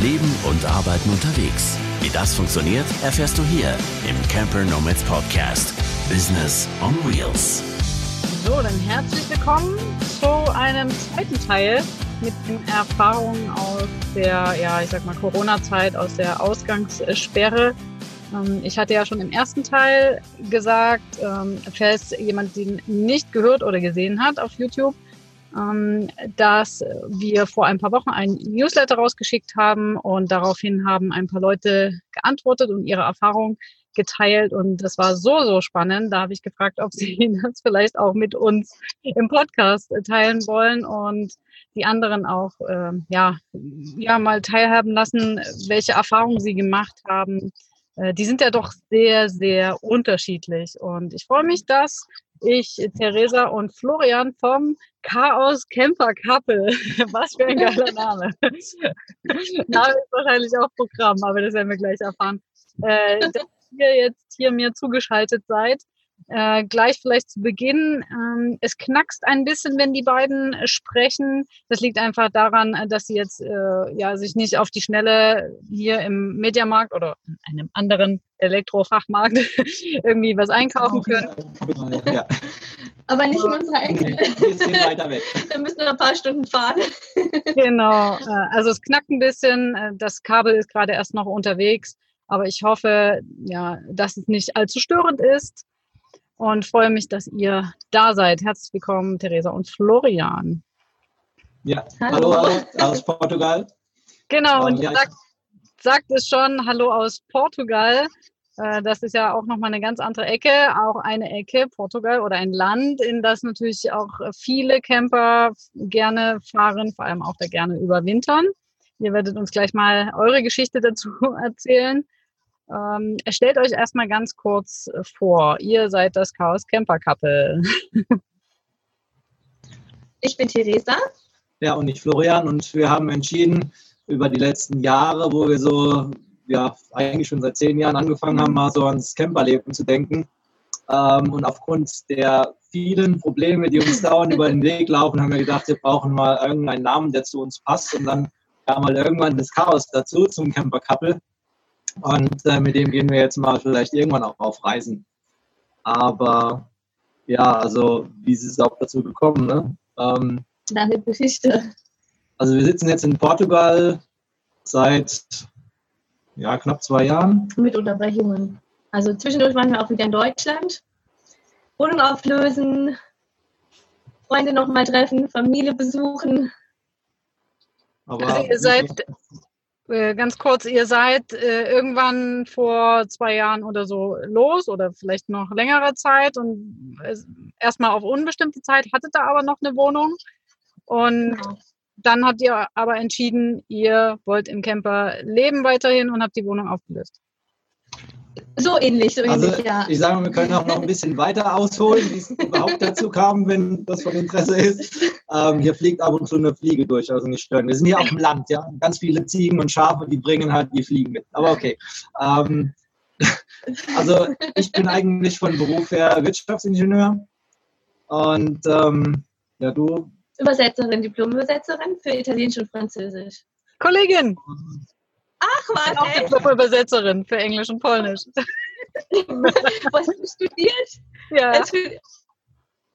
Leben und Arbeiten unterwegs. Wie das funktioniert, erfährst du hier im Camper Nomads Podcast. Business on Wheels. So, dann herzlich willkommen zu einem zweiten Teil mit den Erfahrungen aus der, ja, ich sag mal, Corona-Zeit, aus der Ausgangssperre. Ähm, ich hatte ja schon im ersten Teil gesagt, ähm, falls jemand den nicht gehört oder gesehen hat auf YouTube, dass wir vor ein paar Wochen ein Newsletter rausgeschickt haben und daraufhin haben ein paar Leute geantwortet und ihre Erfahrung geteilt und das war so, so spannend. Da habe ich gefragt, ob sie das vielleicht auch mit uns im Podcast teilen wollen und die anderen auch äh, ja, ja mal teilhaben lassen, welche Erfahrungen sie gemacht haben. Äh, die sind ja doch sehr, sehr unterschiedlich und ich freue mich, dass ich, Theresa und Florian vom Chaos Camper Couple. Was für ein geiler Name. Name ist wahrscheinlich auch Programm, aber das werden wir gleich erfahren. Äh, dass ihr jetzt hier mir zugeschaltet seid. Äh, gleich vielleicht zu Beginn. Ähm, es knackst ein bisschen, wenn die beiden sprechen. Das liegt einfach daran, dass sie jetzt äh, ja sich nicht auf die Schnelle hier im Mediamarkt oder in einem anderen Elektrofachmarkt irgendwie was einkaufen können. Ja. Aber nicht in unserer Ecke. Nee, weiter weg. Da müssen wir ein paar Stunden fahren. genau. Äh, also es knackt ein bisschen. Äh, das Kabel ist gerade erst noch unterwegs. Aber ich hoffe, ja, dass es nicht allzu störend ist und freue mich, dass ihr da seid. Herzlich willkommen, Theresa und Florian. Ja, hallo, hallo aus Portugal. Genau, und ihr sagt, sagt es schon, hallo aus Portugal. Äh, das ist ja auch nochmal eine ganz andere Ecke, auch eine Ecke, Portugal oder ein Land, in das natürlich auch viele Camper gerne fahren, vor allem auch da gerne überwintern. Ihr werdet uns gleich mal eure Geschichte dazu erzählen. Ähm, stellt euch erstmal ganz kurz äh, vor. Ihr seid das Chaos Camper Couple. ich bin Theresa. Ja, und ich Florian. Und wir haben entschieden, über die letzten Jahre, wo wir so, ja, eigentlich schon seit zehn Jahren angefangen haben, mal so ans Camperleben zu denken. Ähm, und aufgrund der vielen Probleme, die uns dauernd über den Weg laufen, haben wir gedacht, wir brauchen mal irgendeinen Namen, der zu uns passt. Und dann kam mal irgendwann das Chaos dazu zum Camper Couple. Und äh, mit dem gehen wir jetzt mal vielleicht irgendwann auch auf Reisen. Aber ja, also wie ist es auch dazu gekommen? Ne? Ähm, Lange Geschichte. Also wir sitzen jetzt in Portugal seit ja, knapp zwei Jahren. Mit Unterbrechungen. Also zwischendurch waren wir auch wieder in Deutschland. Wohnung auflösen, Freunde nochmal treffen, Familie besuchen. Aber also ihr seid ganz kurz, ihr seid äh, irgendwann vor zwei Jahren oder so los oder vielleicht noch längere Zeit und äh, erstmal auf unbestimmte Zeit, hattet ihr aber noch eine Wohnung und genau. dann habt ihr aber entschieden, ihr wollt im Camper leben weiterhin und habt die Wohnung aufgelöst. So ähnlich, so also, ähnlich, ja. Ich sage mal, wir können auch noch ein bisschen weiter ausholen, wie es überhaupt dazu kam, wenn das von Interesse ist. Ähm, hier fliegt ab und zu eine Fliege durch, also nicht stören. Wir sind hier auf dem Land, ja. Ganz viele Ziegen und Schafe, die bringen halt die Fliegen mit. Aber okay. Ähm, also ich bin eigentlich von Beruf her Wirtschaftsingenieur. Und ähm, ja, du? Übersetzerin, Diplom-Übersetzerin für Italienisch und Französisch. Kollegin! Ach, was? Auch Diplom-Übersetzerin für Englisch und Polnisch. Was hast du studiert? Ja.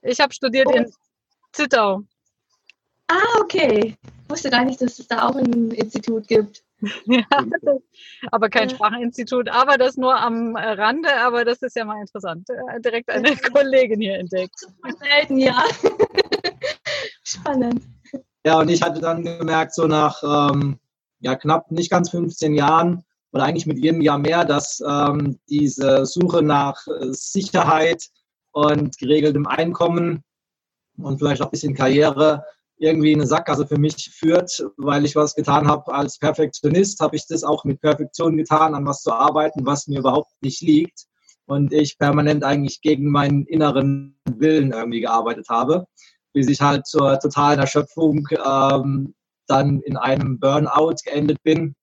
Ich habe studiert oh. in Zittau. Ah, okay. Ich wusste gar nicht, dass es da auch ein Institut gibt. Ja, aber kein ja. Spracheninstitut, aber das nur am Rande, aber das ist ja mal interessant. Äh, direkt eine Kollegin hier entdeckt. Selten, ja. Spannend. Ja, und ich hatte dann gemerkt, so nach ähm, ja, knapp nicht ganz 15 Jahren oder eigentlich mit jedem Jahr mehr, dass ähm, diese Suche nach äh, Sicherheit und geregeltem Einkommen und vielleicht auch ein bisschen Karriere irgendwie eine Sackgasse für mich führt, weil ich was getan habe als Perfektionist, habe ich das auch mit Perfektion getan, an was zu arbeiten, was mir überhaupt nicht liegt und ich permanent eigentlich gegen meinen inneren Willen irgendwie gearbeitet habe, bis ich halt zur totalen Erschöpfung ähm, dann in einem Burnout geendet bin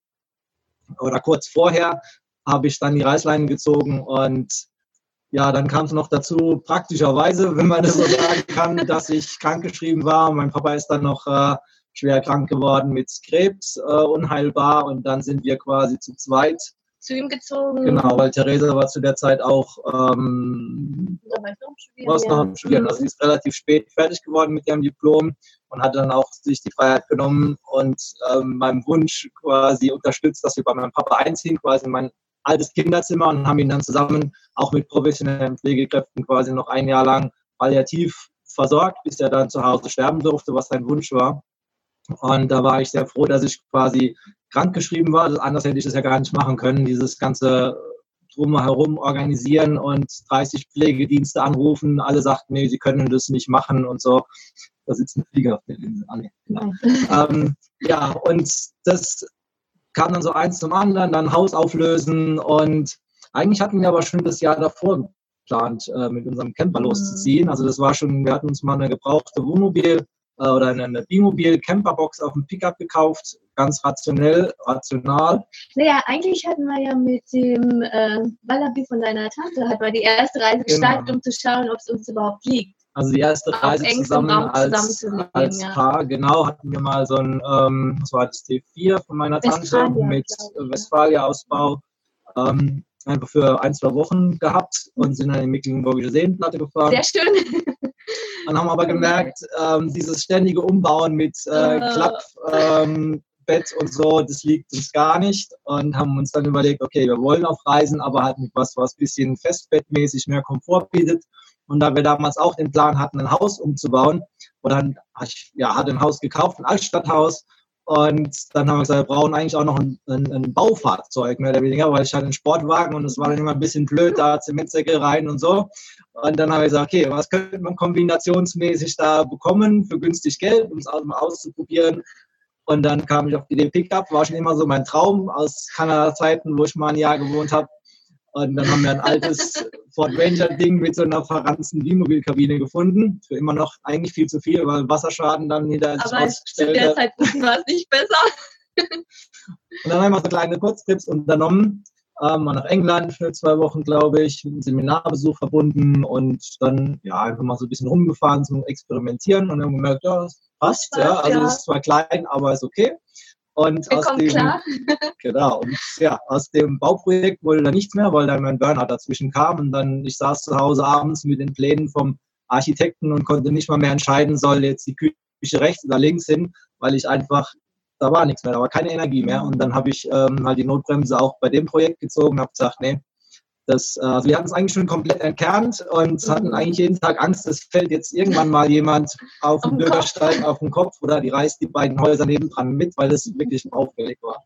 oder kurz vorher habe ich dann die Reißleine gezogen und ja, dann kam es noch dazu, praktischerweise, wenn man das so sagen kann, dass ich krankgeschrieben war. Mein Papa ist dann noch äh, schwer krank geworden mit Krebs, äh, unheilbar. Und dann sind wir quasi zu zweit zu ihm gezogen. Genau, weil Theresa war zu der Zeit auch ähm, was noch am Studieren. Also sie ist relativ spät fertig geworden mit ihrem Diplom und hat dann auch sich die Freiheit genommen und ähm, meinem Wunsch quasi unterstützt, dass wir bei meinem Papa einziehen, quasi in mein altes Kinderzimmer und haben ihn dann zusammen auch mit professionellen Pflegekräften quasi noch ein Jahr lang palliativ versorgt, bis er dann zu Hause sterben durfte, was sein Wunsch war. Und da war ich sehr froh, dass ich quasi krankgeschrieben war. Anders hätte ich das ja gar nicht machen können, dieses ganze drumherum organisieren und 30 Pflegedienste anrufen. Alle sagten, nee, sie können das nicht machen und so. Da sitzt ein Flieger auf der Linse. Ah, nee, genau. ähm, ja, und das kam dann so eins zum anderen, dann Haus auflösen und eigentlich hatten wir aber schon das Jahr davor geplant, äh, mit unserem Camper mhm. loszuziehen. Also das war schon, wir hatten uns mal eine gebrauchte Wohnmobil äh, oder eine, Bimobil Camperbox auf dem Pickup gekauft, ganz rationell, rational. Naja, eigentlich hatten wir ja mit dem äh, Wallaby von deiner Tante, hat wir die erste Reise genau. gestartet, genau. um zu schauen, ob es uns überhaupt liegt. Also die erste Reise zusammen als, als ja. Paar, genau, hatten wir mal so ein, ähm, was war das, T4 von meiner Tante Westfalia, mit Westfalia-Ausbau. Ähm, einfach für ein, zwei Wochen gehabt und sind dann in die Mecklenburgische Seenplatte gefahren. Sehr schön. Und haben aber gemerkt, ähm, dieses ständige Umbauen mit äh, ah. Klappbett ähm, und so, das liegt uns gar nicht. Und haben uns dann überlegt, okay, wir wollen auf Reisen, aber halt mit was, was ein bisschen festbettmäßig mehr Komfort bietet. Und da wir damals auch den Plan hatten, ein Haus umzubauen, oder ja, hatte ein Haus gekauft, ein Altstadthaus, und dann haben wir gesagt, wir brauchen eigentlich auch noch ein, ein, ein, Baufahrzeug, mehr oder weniger, weil ich hatte einen Sportwagen und es war dann immer ein bisschen blöd, da Zementsäcke rein und so. Und dann haben wir gesagt, okay, was könnte man kombinationsmäßig da bekommen für günstig Geld, um es auch mal auszuprobieren. Und dann kam ich auf die Idee Pickup, war schon immer so mein Traum aus Kanada-Zeiten, wo ich mal ein Jahr gewohnt habe. Und dann haben wir ein altes Ford Ranger-Ding mit so einer verranzten Wohnmobilkabine gefunden. Für immer noch eigentlich viel zu viel, weil Wasserschaden dann wieder Aber zu der Zeit wussten wir es nicht besser. und dann haben wir so kleine Kurztrips unternommen. Ähm, mal nach England für zwei Wochen, glaube ich, mit einem Seminarbesuch verbunden und dann ja einfach mal so ein bisschen rumgefahren zum Experimentieren und dann gemerkt, ja, das passt, ja. Also es ist zwar klein, aber ist okay. Und aus dem, klar. genau, und ja, aus dem Bauprojekt wurde dann nichts mehr, weil dann mein Burnout dazwischen kam und dann, ich saß zu Hause abends mit den Plänen vom Architekten und konnte nicht mal mehr entscheiden, soll jetzt die Küche rechts oder links hin, weil ich einfach, da war nichts mehr, da war keine Energie mehr. Und dann habe ich ähm, halt die Notbremse auch bei dem Projekt gezogen und habe gesagt, nee, das, äh, also wir hatten es eigentlich schon komplett entkernt und hatten mhm. eigentlich jeden Tag Angst, es fällt jetzt irgendwann mal jemand auf den Bürgersteig auf den Kopf oder die reißt die beiden Häuser nebendran mit, weil es wirklich auffällig war.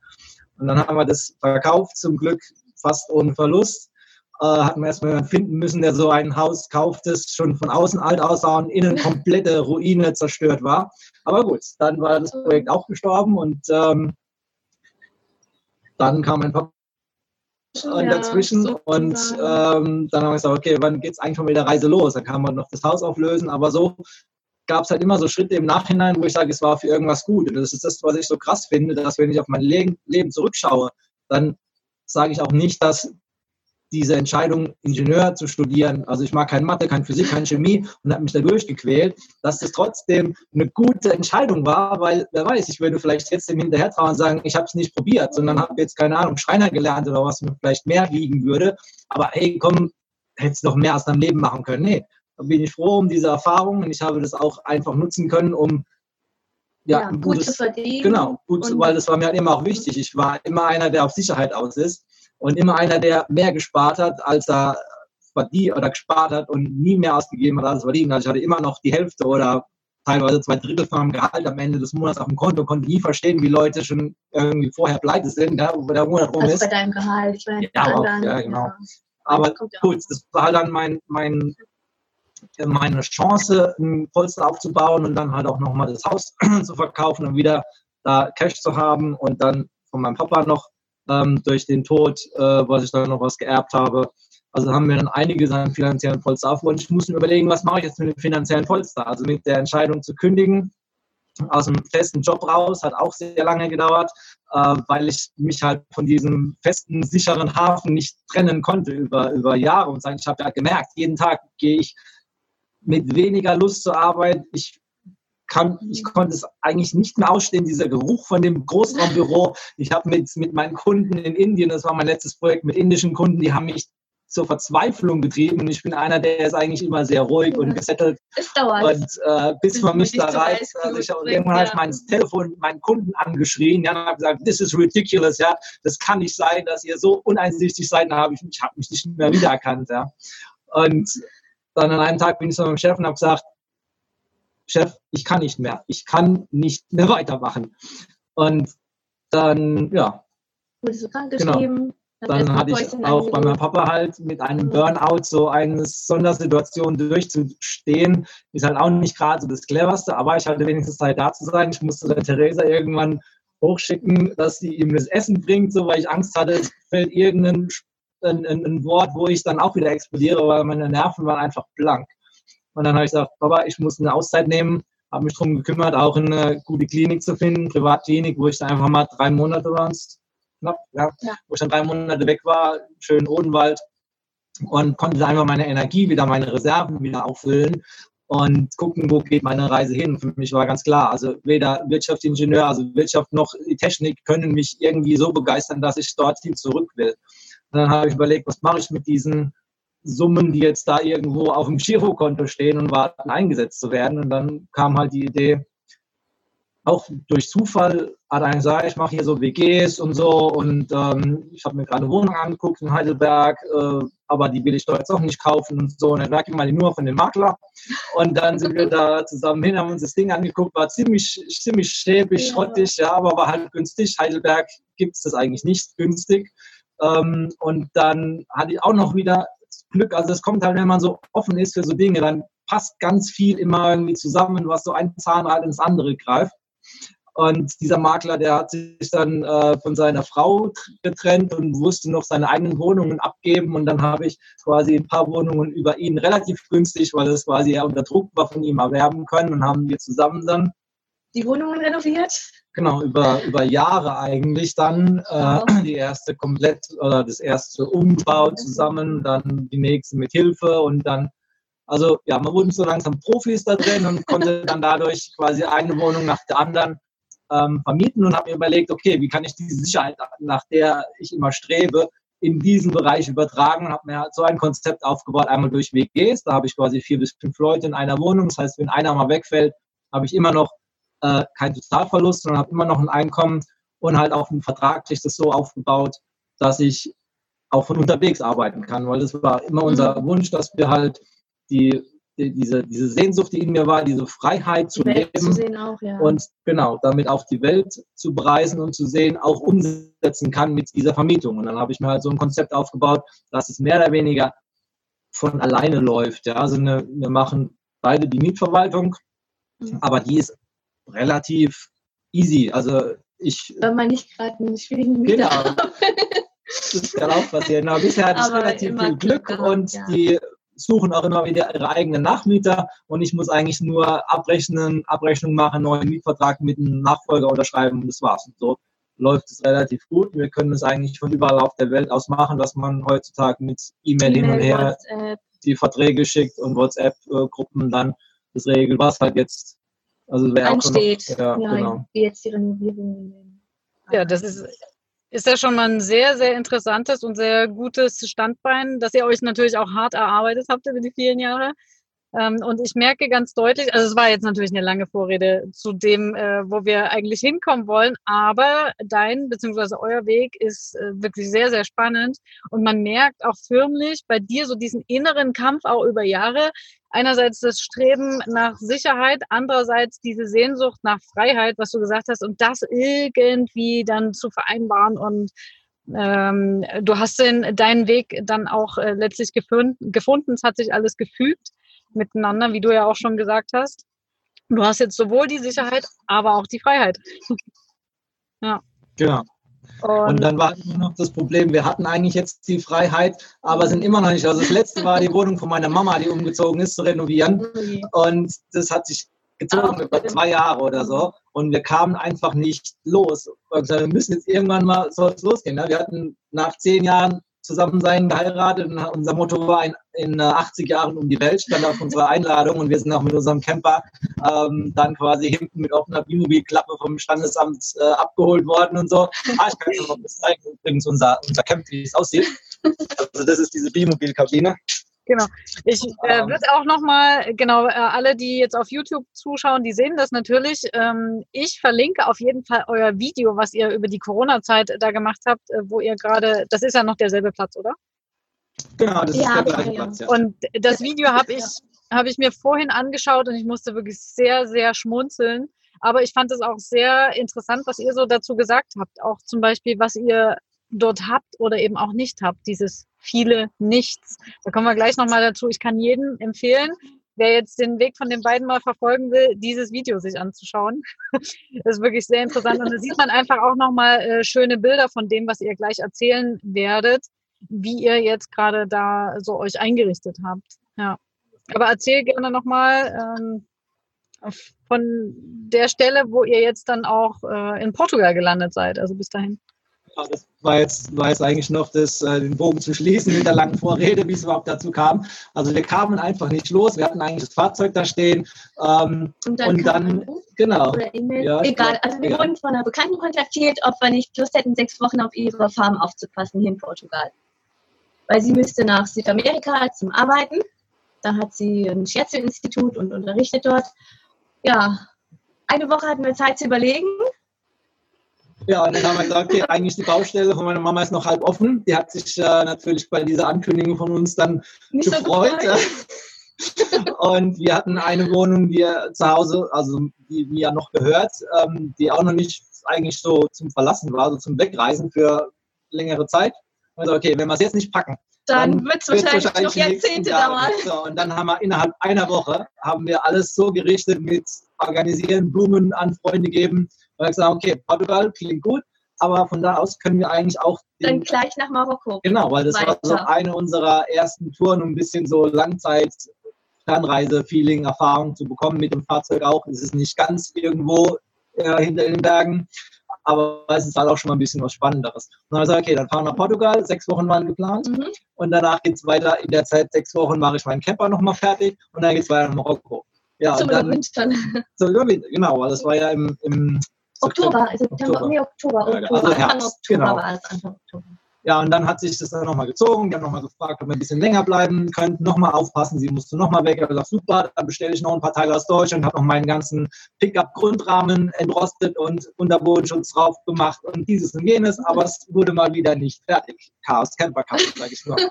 Und dann haben wir das verkauft, zum Glück fast ohne Verlust. Äh, hatten wir erstmal jemanden finden müssen, der so ein Haus kauft, das schon von außen alt aussah und innen komplette Ruine zerstört war. Aber gut, dann war das Projekt auch gestorben und ähm, dann kam ein Papa und dazwischen. So und ähm, dann haben wir gesagt, okay, wann geht es eigentlich schon mit der Reise los? Dann kann man noch das Haus auflösen, aber so gab es halt immer so Schritte im Nachhinein, wo ich sage, es war für irgendwas gut. Und das ist das, was ich so krass finde, dass wenn ich auf mein Leben zurückschaue, dann sage ich auch nicht, dass diese Entscheidung, Ingenieur zu studieren, also ich mag kein Mathe, kein Physik, keine Chemie und habe mich da durchgequält, dass das trotzdem eine gute Entscheidung war, weil wer weiß, ich würde vielleicht jetzt dem hinterher trauen und sagen, ich habe es nicht probiert, sondern habe jetzt keine Ahnung, Schreiner gelernt oder was mir vielleicht mehr liegen würde. Aber hey, komm, hättest noch mehr aus deinem Leben machen können. Nee, da bin ich froh um diese Erfahrung und ich habe das auch einfach nutzen können, um ja, ja gut zu verdienen. Genau, gut, weil das war mir halt immer auch wichtig. Ich war immer einer, der auf Sicherheit aus ist und immer einer, der mehr gespart hat, als er verdient oder gespart hat und nie mehr ausgegeben hat, als er verdient hat. Ich hatte immer noch die Hälfte oder teilweise zwei Drittel von meinem Gehalt am Ende des Monats auf dem Konto, konnte nie verstehen, wie Leute schon irgendwie vorher pleite sind, ja, wo der Monat rum also ist. bei deinem Gehalt, meine, ja, auch, ja, genau. Ja. Aber gut, das war halt dann mein, mein, meine Chance, ein Polster aufzubauen und dann halt auch nochmal das Haus zu verkaufen und wieder da Cash zu haben und dann von meinem Papa noch ähm, durch den Tod, äh, was ich dann noch was geerbt habe. Also haben wir dann einige seinen finanziellen Polster auf und ich muss mir überlegen, was mache ich jetzt mit dem finanziellen Polster? Also mit der Entscheidung zu kündigen, aus dem festen Job raus, hat auch sehr lange gedauert, äh, weil ich mich halt von diesem festen, sicheren Hafen nicht trennen konnte über, über Jahre und ich habe ja gemerkt, jeden Tag gehe ich mit weniger Lust zur Arbeit, ich kann, ich konnte es eigentlich nicht mehr ausstehen, dieser Geruch von dem Großraumbüro. Ich habe mit, mit meinen Kunden in Indien, das war mein letztes Projekt mit indischen Kunden, die haben mich zur Verzweiflung getrieben ich bin einer, der ist eigentlich immer sehr ruhig und gesettelt. Es dauert. Und äh, bis man mich da reißt, also ich bringt, irgendwann habe ich ja. mein Telefon meinen Kunden angeschrien, ja, und habe gesagt, this is ridiculous, ja, das kann nicht sein, dass ihr so uneinsichtig seid, da habe ich, ich habe mich nicht mehr wiedererkannt, ja. Und dann an einem Tag bin ich zu meinem Chef und habe gesagt, Chef, ich kann nicht mehr, ich kann nicht mehr weitermachen. Und dann, ja, Wurdest du krank Genau. geschrieben? Dann erstmal hatte ich auch bei meinem. Papa halt mit einem Burnout so eine Sondersituation durchzustehen. Ist halt auch nicht gerade so das Cleverste, aber ich hatte wenigstens Zeit da zu sein. Ich musste der Theresa irgendwann hochschicken, dass sie ihm das Essen bringt, so weil ich Angst hatte, es fällt irgendein ein, ein, ein Wort, wo ich dann auch wieder explodiere, weil meine Nerven waren einfach blank. Und dann habe ich gesagt, Papa, ich muss eine Auszeit nehmen, habe mich darum gekümmert, auch eine gute Klinik zu finden, Privatklinik, wo ich dann einfach mal drei Monate waren knapp, ja, Ja. wo ich dann drei Monate weg war, schön Odenwald und konnte einfach meine Energie wieder, meine Reserven wieder auffüllen und gucken, wo geht meine Reise hin. Für mich war ganz klar, also weder Wirtschaftsingenieur, also Wirtschaft noch die Technik können mich irgendwie so begeistern, dass ich dorthin zurück will. Und dann habe ich überlegt, was mache ich mit diesen Summen, die jetzt da irgendwo auf dem Girokonto stehen und warten, eingesetzt zu werden. Und dann kam halt die Idee, auch durch Zufall hat einer gesagt, ich mache hier so WGs und so und ähm, ich habe mir gerade eine Wohnung angeguckt in Heidelberg, äh, aber die will ich doch jetzt auch nicht kaufen und so. Und dann lag ich mal die Nummer von dem Makler und dann sind wir da zusammen hin, haben uns das Ding angeguckt, war ziemlich, ziemlich schäbig, Ja. schrottig, ja, aber war halt günstig. Heidelberg gibt es das eigentlich nicht günstig. Ähm, und dann hatte ich auch noch wieder Glück, also es kommt halt, wenn man so offen ist für so Dinge, dann passt ganz viel immer irgendwie zusammen, was so ein Zahnrad ins andere greift. Und dieser Makler, der hat sich dann äh, von seiner Frau getrennt und musste noch seine eigenen Wohnungen abgeben. Und dann habe ich quasi ein paar Wohnungen über ihn relativ günstig, weil das quasi ja unter Druck war, von ihm erwerben können. Und haben wir zusammen dann, Die Wohnungen renoviert? Genau, über, über Jahre eigentlich dann äh, die erste komplett oder das erste Umbau zusammen, dann die nächste mit Hilfe und dann also ja, man wurden so langsam Profis da drin und konnte dann dadurch quasi eine Wohnung nach der anderen ähm, vermieten und habe mir überlegt, okay, wie kann ich diese Sicherheit, nach der ich immer strebe, in diesen Bereich übertragen und habe mir halt so ein Konzept aufgebaut, einmal durch WGs, da habe ich quasi vier bis fünf Leute in einer Wohnung, das heißt, wenn einer mal wegfällt, habe ich immer noch äh, keinen Totalverlust, sondern habe immer noch ein Einkommen und halt auch vertraglich das so aufgebaut, dass ich auch von unterwegs arbeiten kann, weil das war immer unser Wunsch, dass wir halt die, die, diese, diese Sehnsucht, die in mir war, diese Freiheit zu Die leben zu auch, ja. und genau, damit auch die Welt zu bereisen und zu sehen, auch umsetzen kann mit dieser Vermietung. Und dann habe ich mir halt so ein Konzept aufgebaut, dass es mehr oder weniger von alleine läuft. Ja, also eine, wir machen beide die Mietverwaltung, Mhm. aber die ist relativ easy. Also ich Wenn man nicht gerade einen schwierigen Genau. Mieter hat. Das kann auch passieren. Aber bisher hatte ich relativ viel Glück gehabt, und ja. die suchen auch immer wieder ihre eigenen Nachmieter und ich muss eigentlich nur abrechnen, Abrechnung machen, neuen Mietvertrag mit einem Nachfolger unterschreiben und das war's. Und so läuft es relativ gut. Wir können es eigentlich von überall auf der Welt aus machen, dass man heutzutage mit E-Mail hin und her WhatsApp. die Verträge schickt und WhatsApp-Gruppen dann das regelt, was halt jetzt also wäre auch noch, ansteht. ja, Ja, genau. wie jetzt die Renovierung. Ja, das ist, ist ja schon mal ein sehr, sehr interessantes und sehr gutes Standbein, dass ihr euch natürlich auch hart erarbeitet habt über die vielen Jahre. Ähm, und ich merke ganz deutlich, also es war jetzt natürlich eine lange Vorrede zu dem, äh, wo wir eigentlich hinkommen wollen, aber dein bzw. euer Weg ist äh, wirklich sehr, sehr spannend und man merkt auch förmlich bei dir so diesen inneren Kampf auch über Jahre. Einerseits das Streben nach Sicherheit, andererseits diese Sehnsucht nach Freiheit, was du gesagt hast, und das irgendwie dann zu vereinbaren und ähm, du hast den, deinen Weg dann auch äh, letztlich gefunden, gefunden. Es hat sich alles gefügt miteinander, wie du ja auch schon gesagt hast. Du hast jetzt sowohl die Sicherheit, aber auch die Freiheit. Genau. Und, Und dann war immer noch das Problem, wir hatten eigentlich jetzt die Freiheit, aber sind immer noch nicht. Also das letzte war die Wohnung von meiner Mama, die umgezogen ist, zu renovieren. Und das hat sich gezogen Ah, über zwei Jahre oder so. Und wir kamen einfach nicht los. Und wir müssen jetzt irgendwann mal, es losgehen. Ne? Wir hatten nach zehn Jahren zusammen sein, geheiratet. Und unser Motto war in, in 80 Jahren um die Welt, stand auf unserer Einladung und wir sind auch mit unserem Camper ähm, dann quasi hinten mit offener Bimobil-Klappe vom Standesamt äh, abgeholt worden und so. Ah, ich kann euch noch zeigen, übrigens unser, unser Camp, wie es aussieht. Also das ist diese Bimobil-Kabine. Genau. Ich äh, würde auch nochmal, genau, äh, alle, die jetzt auf YouTube zuschauen, die sehen das natürlich. Ähm, ich verlinke auf jeden Fall euer Video, was ihr über die Corona-Zeit da gemacht habt, äh, wo ihr gerade, das ist ja noch derselbe Platz, oder? Genau, das Ja, ist der gleiche ja. Platz. Ja. Und das Video habe ich, habe ich mir vorhin angeschaut und ich musste wirklich sehr, sehr schmunzeln. Aber ich fand es auch sehr interessant, was ihr so dazu gesagt habt. Auch zum Beispiel, was ihr dort habt oder eben auch nicht habt. Dieses viele Nichts. Da kommen wir gleich nochmal dazu. Ich kann jedem empfehlen, wer jetzt den Weg von den beiden mal verfolgen will, dieses Video sich anzuschauen. Das ist wirklich sehr interessant. Und da sieht man einfach auch nochmal äh, schöne Bilder von dem, was ihr gleich erzählen werdet, wie ihr jetzt gerade da so euch eingerichtet habt. Ja. Aber erzähl gerne nochmal ähm, von der Stelle, wo ihr jetzt dann auch äh, in Portugal gelandet seid, also bis dahin. Ja, das war jetzt, war jetzt eigentlich noch das, äh, den Bogen zu schließen mit der langen Vorrede, wie es überhaupt dazu kam. Also wir kamen einfach nicht los. Wir hatten eigentlich das Fahrzeug da stehen. Ähm, Und dann, und dann genau. E-Mail. Ja, Egal. Also wir ja. wurden von einer Bekannten kontaktiert, ob wir nicht Lust hätten, sechs Wochen auf ihre Farm aufzupassen hier in Portugal. Weil sie müsste nach Südamerika zum Arbeiten. Da hat sie ein Scherzo-Institut und unterrichtet dort. Ja, eine Woche hatten wir Zeit zu überlegen. Ja, und dann haben wir gesagt, okay, eigentlich die Baustelle von meiner Mama ist noch halb offen. Die hat sich äh, natürlich bei dieser Ankündigung von uns dann Nicht so gefreut. gefreut. Und wir hatten eine Wohnung, die zu Hause, also die mir ja noch gehört, ähm, die auch noch nicht eigentlich so zum Verlassen war, so zum Wegreisen für längere Zeit. Also okay, wenn wir es jetzt nicht packen, Dann wird es wird's wahrscheinlich, noch Jahrzehnte dauern. So, und dann haben wir innerhalb einer Woche haben wir alles so gerichtet mit organisieren, Blumen an Freunde geben. Und ich gesagt, okay, Portugal klingt gut, aber von da aus können wir eigentlich auch Dann gleich nach Marokko. Genau, weil das war so Weiter. eine unserer ersten Touren, um ein bisschen so Langzeit Fernreise-Feeling, Erfahrung zu bekommen mit dem Fahrzeug auch. Es ist nicht ganz irgendwo äh, hinter den Bergen, aber es ist halt auch schon mal ein bisschen was Spannenderes. Und dann haben wir gesagt, okay, dann fahren wir nach Portugal, sechs Wochen waren geplant Mhm. und danach geht es weiter. In der Zeit, sechs Wochen, mache ich meinen Camper nochmal fertig und dann geht es weiter nach Marokko. Ja, Zum und dann, Überwintern. so, Überwinter, genau, weil das war ja im, im Oktober, also September, Oktober. nee, Oktober, Ja, Oktober, also Anfang Herbst, Oktober genau. war es, Anfang Oktober. Ja, und dann hat sich das dann nochmal gezogen. Die haben nochmal gefragt, ob wir ein bisschen länger bleiben könnten. Nochmal aufpassen, sie musste nochmal weg. Ich habe gesagt, super, dann bestelle ich noch ein paar Teile aus Deutschland, habe noch meinen ganzen Pickup-Grundrahmen entrostet und Unterbodenschutz drauf gemacht und dieses und jenes. Aber es wurde mal wieder nicht fertig. Chaos, Camper-Chaos, sage ich nur.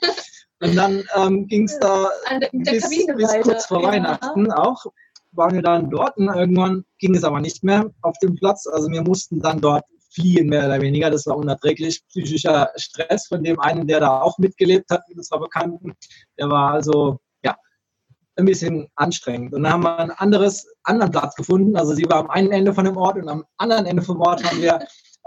Und dann ähm, ging es da bis, bis kurz vor Ja. Weihnachten auch. Waren wir dann dort und irgendwann ging es aber nicht mehr auf dem Platz. Also wir mussten dann dort fliehen, mehr oder weniger. Das war unerträglich. Psychischer Stress von dem einen, der da auch mitgelebt hat, mit unserer Bekannten. Der war also, ein bisschen anstrengend. Und dann haben wir einen anderes, anderen Platz gefunden. Also sie war am einen Ende von dem Ort und am anderen Ende vom Ort haben wir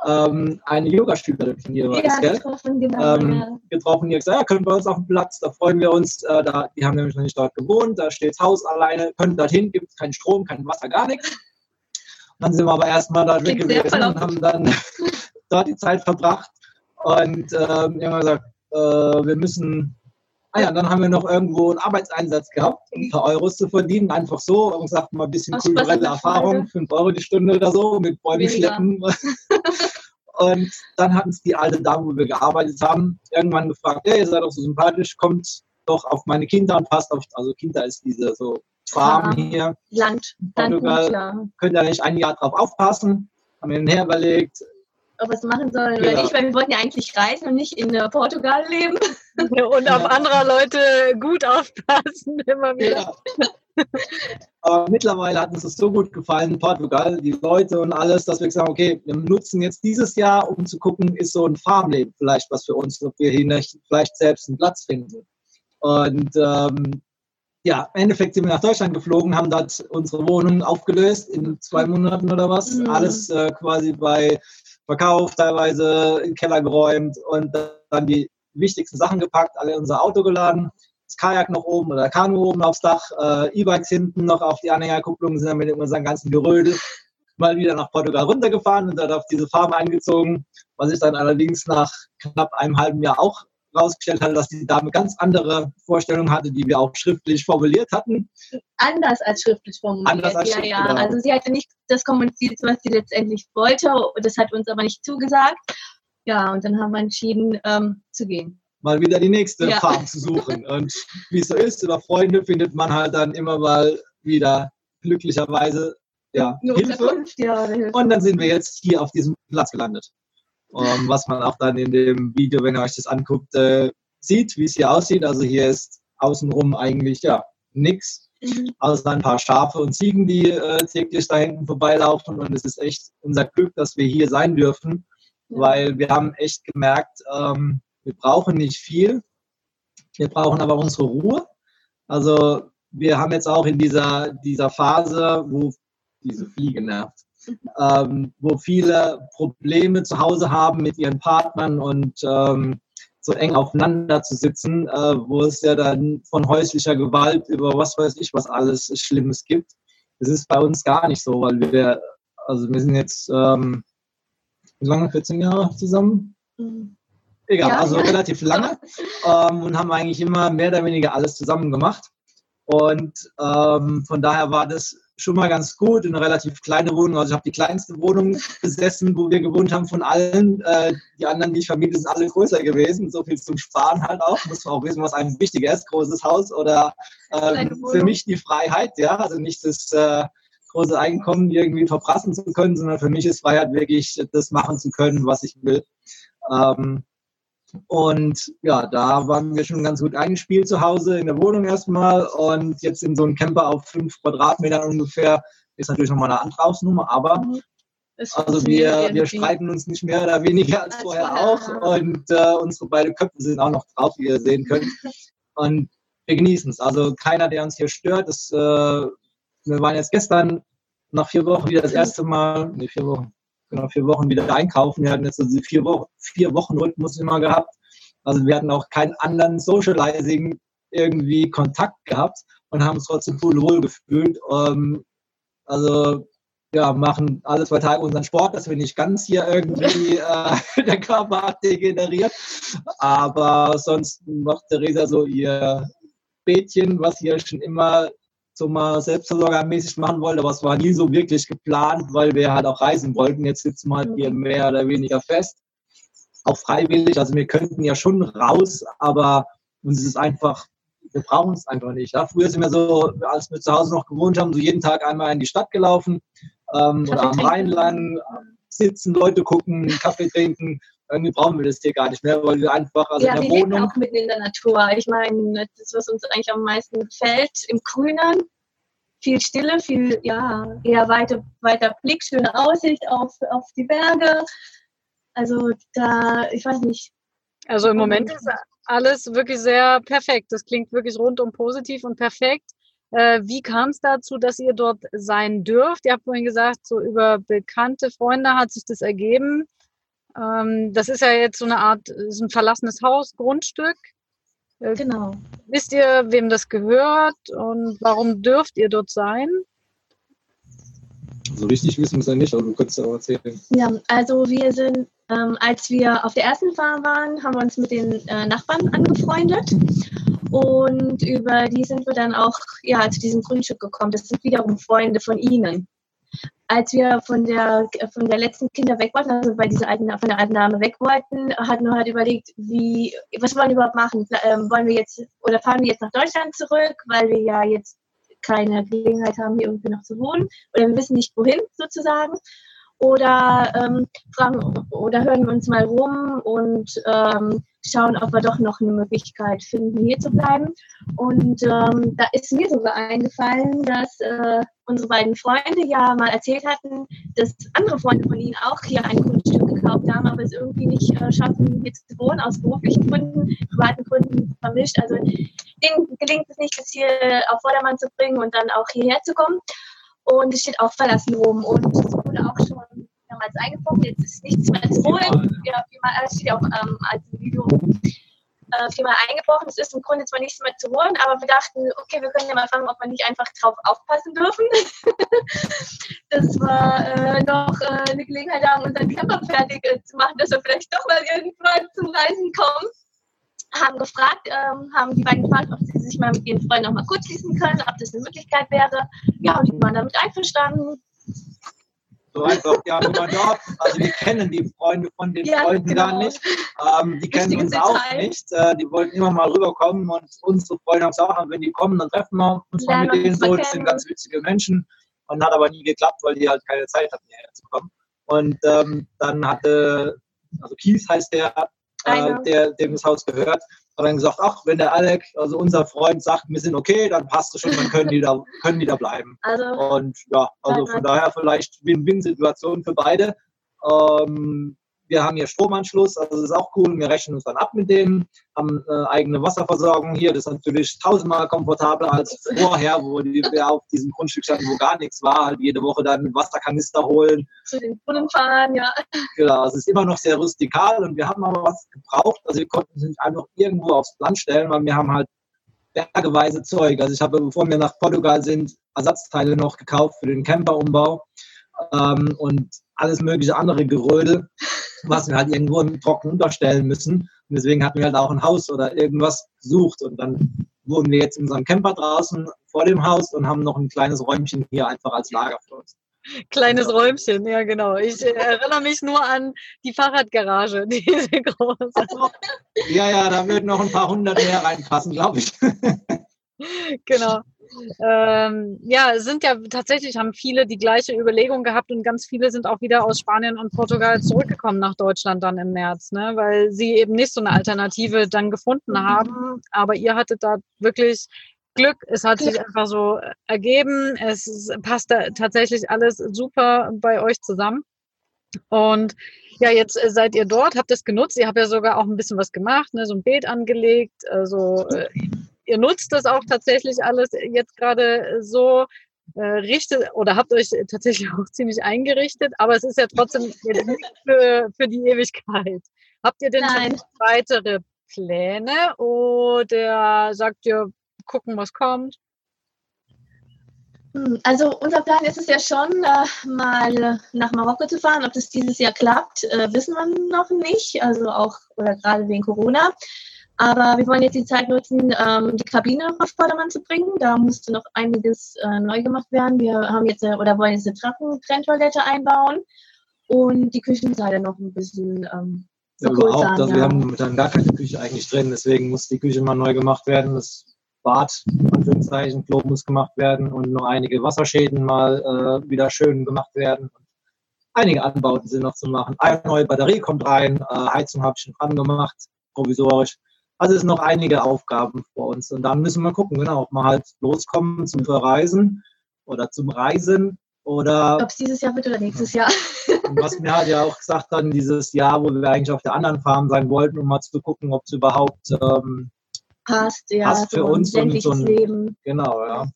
ähm, eine Yogaschülerin das, Ja, gell? getroffen, genau. ähm, ja. getroffen, die hat gesagt, ja, können wir uns auf den Platz, da freuen wir uns, äh, da, die haben nämlich noch nicht dort gewohnt, da steht das Haus alleine, können dorthin, gibt es keinen Strom, kein Wasser, gar nichts. Und dann sind wir aber erstmal da weg sehr gewesen und haben dann dort die Zeit verbracht und ähm, wir haben gesagt, äh, wir müssen, ah ja, dann haben wir noch irgendwo einen Arbeitseinsatz gehabt, um ein paar Euros zu verdienen, einfach so, und gesagt, mal ein bisschen Spaß kulturelle Erfahrung, Freude. 5 Euro die Stunde oder so, mit Bäume Weniger. schleppen. Und dann hat uns die alte Dame, wo wir gearbeitet haben, irgendwann gefragt, hey, ihr seid doch so sympathisch, kommt doch auf meine Kinder und passt auf, also Kinder ist diese so Farm hier, Land, Portugal. Land, ja. könnt ihr nicht ein Jahr drauf aufpassen? Haben wir her überlegt, Ob wir es machen sollen Genau. oder nicht, weil wir wollten ja eigentlich reisen und nicht in äh, Portugal leben. Und auf Ja. anderer Leute gut aufpassen, immer wieder. Ja. Aber mittlerweile hat uns das so gut gefallen, Portugal, die Leute und alles, dass wir gesagt haben, okay, wir nutzen jetzt dieses Jahr, um zu gucken, ist so ein Farmleben vielleicht was für uns, ob wir hier nicht vielleicht selbst einen Platz finden. Und ähm, ja, im Endeffekt sind wir nach Deutschland geflogen, haben dort unsere Wohnung aufgelöst in zwei Monaten oder was. Mhm. Alles äh, quasi bei Verkauf, teilweise in den Keller geräumt und dann die wichtigsten Sachen gepackt, alle in unser Auto geladen. Das Kajak noch oben oder Kanu oben aufs Dach, äh, E-Bikes hinten noch auf die Anhängerkupplung, sind dann mit unserem ganzen Gerödel mal wieder nach Portugal runtergefahren und dann auf diese Farm eingezogen, was ich dann allerdings nach knapp einem halben Jahr auch herausgestellt hatte, dass die Dame ganz andere Vorstellungen hatte, die wir auch schriftlich formuliert hatten. Anders als schriftlich formuliert. Anders als ja, schriftlich, ja. genau. Also sie hatte nicht das kommuniziert, was sie letztendlich wollte. Das hat uns aber nicht zugesagt. Ja, und dann haben wir entschieden, ähm, zu gehen. mal wieder die nächste Ja. Farm zu suchen. Und wie es so ist, über Freunde findet man halt dann immer mal wieder glücklicherweise ja, Hilfe. Hilfe. Und dann sind wir jetzt hier auf diesem Platz gelandet. Ähm, was man auch dann in dem Video, wenn ihr euch das anguckt, äh, sieht, wie es hier aussieht. Also hier ist außenrum eigentlich ja nichts, Mhm. außer ein paar Schafe und Ziegen, die äh, täglich da hinten vorbeilaufen. Und es ist echt unser Glück, dass wir hier sein dürfen, weil wir haben echt gemerkt, ähm, wir brauchen nicht viel, wir brauchen aber unsere Ruhe. Also wir haben jetzt auch in dieser, dieser Phase, wo diese Fliege nervt, ähm, wo viele Probleme zu Hause haben mit ihren Partnern und ähm, so eng aufeinander zu sitzen, äh, wo es ja dann von häuslicher Gewalt über was weiß ich was alles Schlimmes gibt. Das ist bei uns gar nicht so, weil wir, also wir sind jetzt, ähm, wie lange, 14 Jahre zusammen? Mhm. Egal, Ja. also relativ lange ähm, und haben eigentlich immer mehr oder weniger alles zusammen gemacht. Und ähm, von daher war das schon mal ganz gut, eine relativ kleine Wohnung. Also ich habe die kleinste Wohnung besessen, wo wir gewohnt haben von allen. Äh, die anderen, die ich vermiete, sind alle größer gewesen. So viel zum Sparen halt auch. Muss man auch wissen, was einem wichtiger ist, großes Haus oder Wohnung. für mich die Freiheit, ja. Also nicht das äh, große Einkommen irgendwie verprassen zu können, sondern für mich ist Freiheit wirklich, das machen zu können, was ich will. Ähm, und ja, da waren wir schon ganz gut eingespielt zu Hause in der Wohnung erstmal. Und jetzt in so einem Camper auf fünf Quadratmetern ungefähr ist natürlich nochmal eine andere Hausnummer, aber Das also wir, wir streiten uns nicht mehr oder weniger als, vorher auch. und äh, unsere beiden Köpfe sind auch noch drauf, wie ihr sehen könnt. Und wir genießen es. Also keiner, der uns hier stört. Das, äh, wir waren jetzt gestern nach vier Wochen wieder das erste Mal, nee, vier Wochen, genau, vier Wochen wieder einkaufen. Wir hatten jetzt so diese vier Wochen, vier Wochen Rhythmus immer gehabt. Also wir hatten auch keinen anderen Socializing irgendwie Kontakt gehabt und haben uns trotzdem wohl wohl gefühlt. Ähm, also ja, machen alle zwei Tage unseren Sport, dass wir nicht ganz hier irgendwie äh, der Körper degeneriert. Aber sonst macht Theresa so ihr Bädchen, was ja schon immer so mal selbstversorgermäßig machen wollte, aber es war nie so wirklich geplant, weil wir halt auch reisen wollten. Jetzt sitzen wir halt hier mehr oder weniger fest. Auch freiwillig, also wir könnten ja schon raus, aber uns ist es einfach, wir brauchen es einfach nicht. Ja? Früher sind wir so, als wir zu Hause noch gewohnt haben, so jeden Tag einmal in die Stadt gelaufen ähm, oder am. Rhein lang, sitzen, Leute gucken, Kaffee trinken. Irgendwie brauchen wir das hier gar nicht mehr, weil wir einfach, also ja, in wir der leben Wohnung, auch mitten in der Natur. Ich meine, das, was uns eigentlich am meisten gefällt, im Grünen, viel Stille, viel, ja, eher weiter, weiter Blick, schöne Aussicht auf, auf die Berge. Also da, ich weiß nicht. Also im Moment ist alles wirklich sehr perfekt. Das klingt wirklich rundum positiv und perfekt. Äh, wie kam es dazu, dass ihr dort sein dürft? Ihr habt vorhin gesagt, so über bekannte Freunde hat sich das ergeben. Ähm, das ist ja jetzt so eine Art, ist ein verlassenes Haus, Grundstück. Äh, Genau. wisst ihr, wem das gehört und warum dürft ihr dort sein? so richtig wissen wir es ja nicht, aber du könntest ja auch erzählen. Ja, also wir sind, ähm, als wir auf der ersten Farm waren, haben wir uns mit den äh, Nachbarn angefreundet. Und über die sind wir dann auch ja, zu diesem Grundstück gekommen. Das sind wiederum Freunde von ihnen. Als wir von der, von der letzten Kinder weg wollten, also bei dieser alten, von der alten Dame weg wollten, hatten wir halt überlegt, wie, was wollen wir überhaupt machen? Ähm, wollen wir jetzt, oder fahren wir jetzt nach Deutschland zurück, weil wir ja jetzt keine Gelegenheit haben, hier irgendwie noch zu wohnen oder wir wissen nicht wohin sozusagen. Oder ähm, fragen oder hören wir uns mal rum und ähm, schauen, ob wir doch noch eine Möglichkeit finden, hier zu bleiben. Und ähm, da ist mir sogar eingefallen, dass äh, unsere beiden Freunde ja mal erzählt hatten, dass andere Freunde von ihnen auch hier ein Grundstück gekauft haben, aber es irgendwie nicht äh, schaffen, hier zu wohnen, aus beruflichen Gründen, privaten Gründen vermischt. Also denen gelingt es nicht, das hier auf Vordermann zu bringen und dann auch hierher zu kommen. Und es steht auch verlassen rum und es wurde auch schon mehrmals eingebrochen. Jetzt ist nichts mehr zu holen. Ja, viermal, es steht auch ähm, als Video äh, viermal eingebrochen. Es ist im Grunde zwar nichts mehr zu holen, aber wir dachten, okay, wir können ja mal fragen, ob wir nicht einfach drauf aufpassen dürfen. dass wir äh, noch äh, eine Gelegenheit haben, unseren Camper fertig äh, zu machen, dass wir vielleicht doch mal irgendwann zum Reisen kommen. haben gefragt, ähm, haben die beiden gefragt, ob sie sich mal mit ihren Freunden noch mal kurz schließen können, ob das eine Möglichkeit wäre. Ja, und die waren damit einverstanden. So einfach, ja, Nummer dort. Also wir kennen die Freunde von den Ja, Freunden genau. gar nicht. Ähm, die kennen uns auch Detail. nicht. Äh, die wollten immer mal rüberkommen und unsere Freunde haben gesagt, wenn die kommen, dann treffen wir uns mal mit denen so. Das sind ganz witzige Menschen. Und hat aber nie geklappt, weil die halt keine Zeit hatten, hierher zu kommen. Und ähm, dann hatte, also Kies heißt der, äh, der, dem das Haus gehört, hat dann gesagt, ach, wenn der Alec, also unser Freund, sagt, wir sind okay, dann passt es schon, dann können die da, können die da bleiben. Also, Und ja, also von daher vielleicht Win-Win-Situation für beide. Ähm, wir haben hier Stromanschluss, also das ist auch cool. Wir rechnen uns dann ab mit denen, haben äh, eigene Wasserversorgung hier. Das ist natürlich tausendmal komfortabler als vorher, wo die, wir auf diesem Grundstück standen, wo gar nichts war. Halt jede Woche dann Wasserkanister holen. zu den Brunnen fahren, ja. Genau, es ist immer noch sehr rustikal und wir haben aber was gebraucht. Also wir konnten es nicht einfach irgendwo aufs Land stellen, weil wir haben halt bergeweise Zeug. Also ich habe, bevor wir nach Portugal sind, Ersatzteile noch gekauft für den Camperumbau ähm, und alles mögliche andere Gerödel, was wir halt irgendwo im Trocken unterstellen müssen. Und deswegen hatten wir halt auch ein Haus oder irgendwas gesucht und dann wohnen wir jetzt in unserem Camper draußen vor dem Haus und haben noch ein kleines Räumchen hier einfach als Lager für uns. Kleines Räumchen, ja genau. Ich äh, erinnere mich nur an die Fahrradgarage, diese große. Ja, ja, da würden noch ein paar hundert mehr reinpassen, glaube ich. genau. Ähm, ja, es sind ja tatsächlich, haben viele die gleiche Überlegung gehabt und ganz viele sind auch wieder aus Spanien und Portugal zurückgekommen nach Deutschland dann im März, ne? weil sie eben nicht so eine Alternative dann gefunden Mhm. haben. Aber ihr hattet da wirklich Glück. Es hat sich einfach so ergeben. Es passt da tatsächlich alles super bei euch zusammen. Und ja, jetzt äh, seid ihr dort, habt es genutzt. Ihr habt ja sogar auch ein bisschen was gemacht, ne? so ein Beet angelegt. Also äh, ihr nutzt das auch tatsächlich alles jetzt gerade so. Äh, richtet oder habt euch tatsächlich auch ziemlich eingerichtet, aber es ist ja trotzdem für, für die Ewigkeit. Habt ihr denn Nein. schon weitere Pläne oder sagt ihr, gucken, was kommt? Hm, Also unser Plan ist es ja schon, äh, mal nach Marokko zu fahren. Ob das dieses Jahr klappt, äh, wissen wir noch nicht. Also auch oder gerade wegen Corona. Aber wir wollen jetzt die Zeit nutzen, ähm, die Kabine auf Vordermann zu bringen. Da musste noch einiges äh, neu gemacht werden. Wir haben jetzt äh, oder wollen jetzt eine Treppentrenntoilette einbauen und die Küchenseite noch ein bisschen ähm, Ja, überhaupt, also ja. wir haben momentan gar keine Küche eigentlich drin, deswegen muss die Küche mal neu gemacht werden. Das Bad, Anführungszeichen, Klo muss gemacht werden und noch einige Wasserschäden mal äh, wieder schön gemacht werden. Einige Anbauten sind noch zu machen. Eine neue Batterie kommt rein, äh, Heizung habe ich schon dran gemacht, provisorisch. Also es sind noch einige Aufgaben vor uns. Und dann müssen wir gucken, genau, ob wir halt loskommen zum Verreisen oder zum Reisen oder Ob es dieses Jahr wird oder nächstes Jahr. was mir halt ja auch gesagt dann dieses Jahr, wo wir eigentlich auf der anderen Farm sein wollten, um mal zu gucken, ob es überhaupt ähm, Passt, ja. Passt für so uns und so ein- Leben. genau, ja.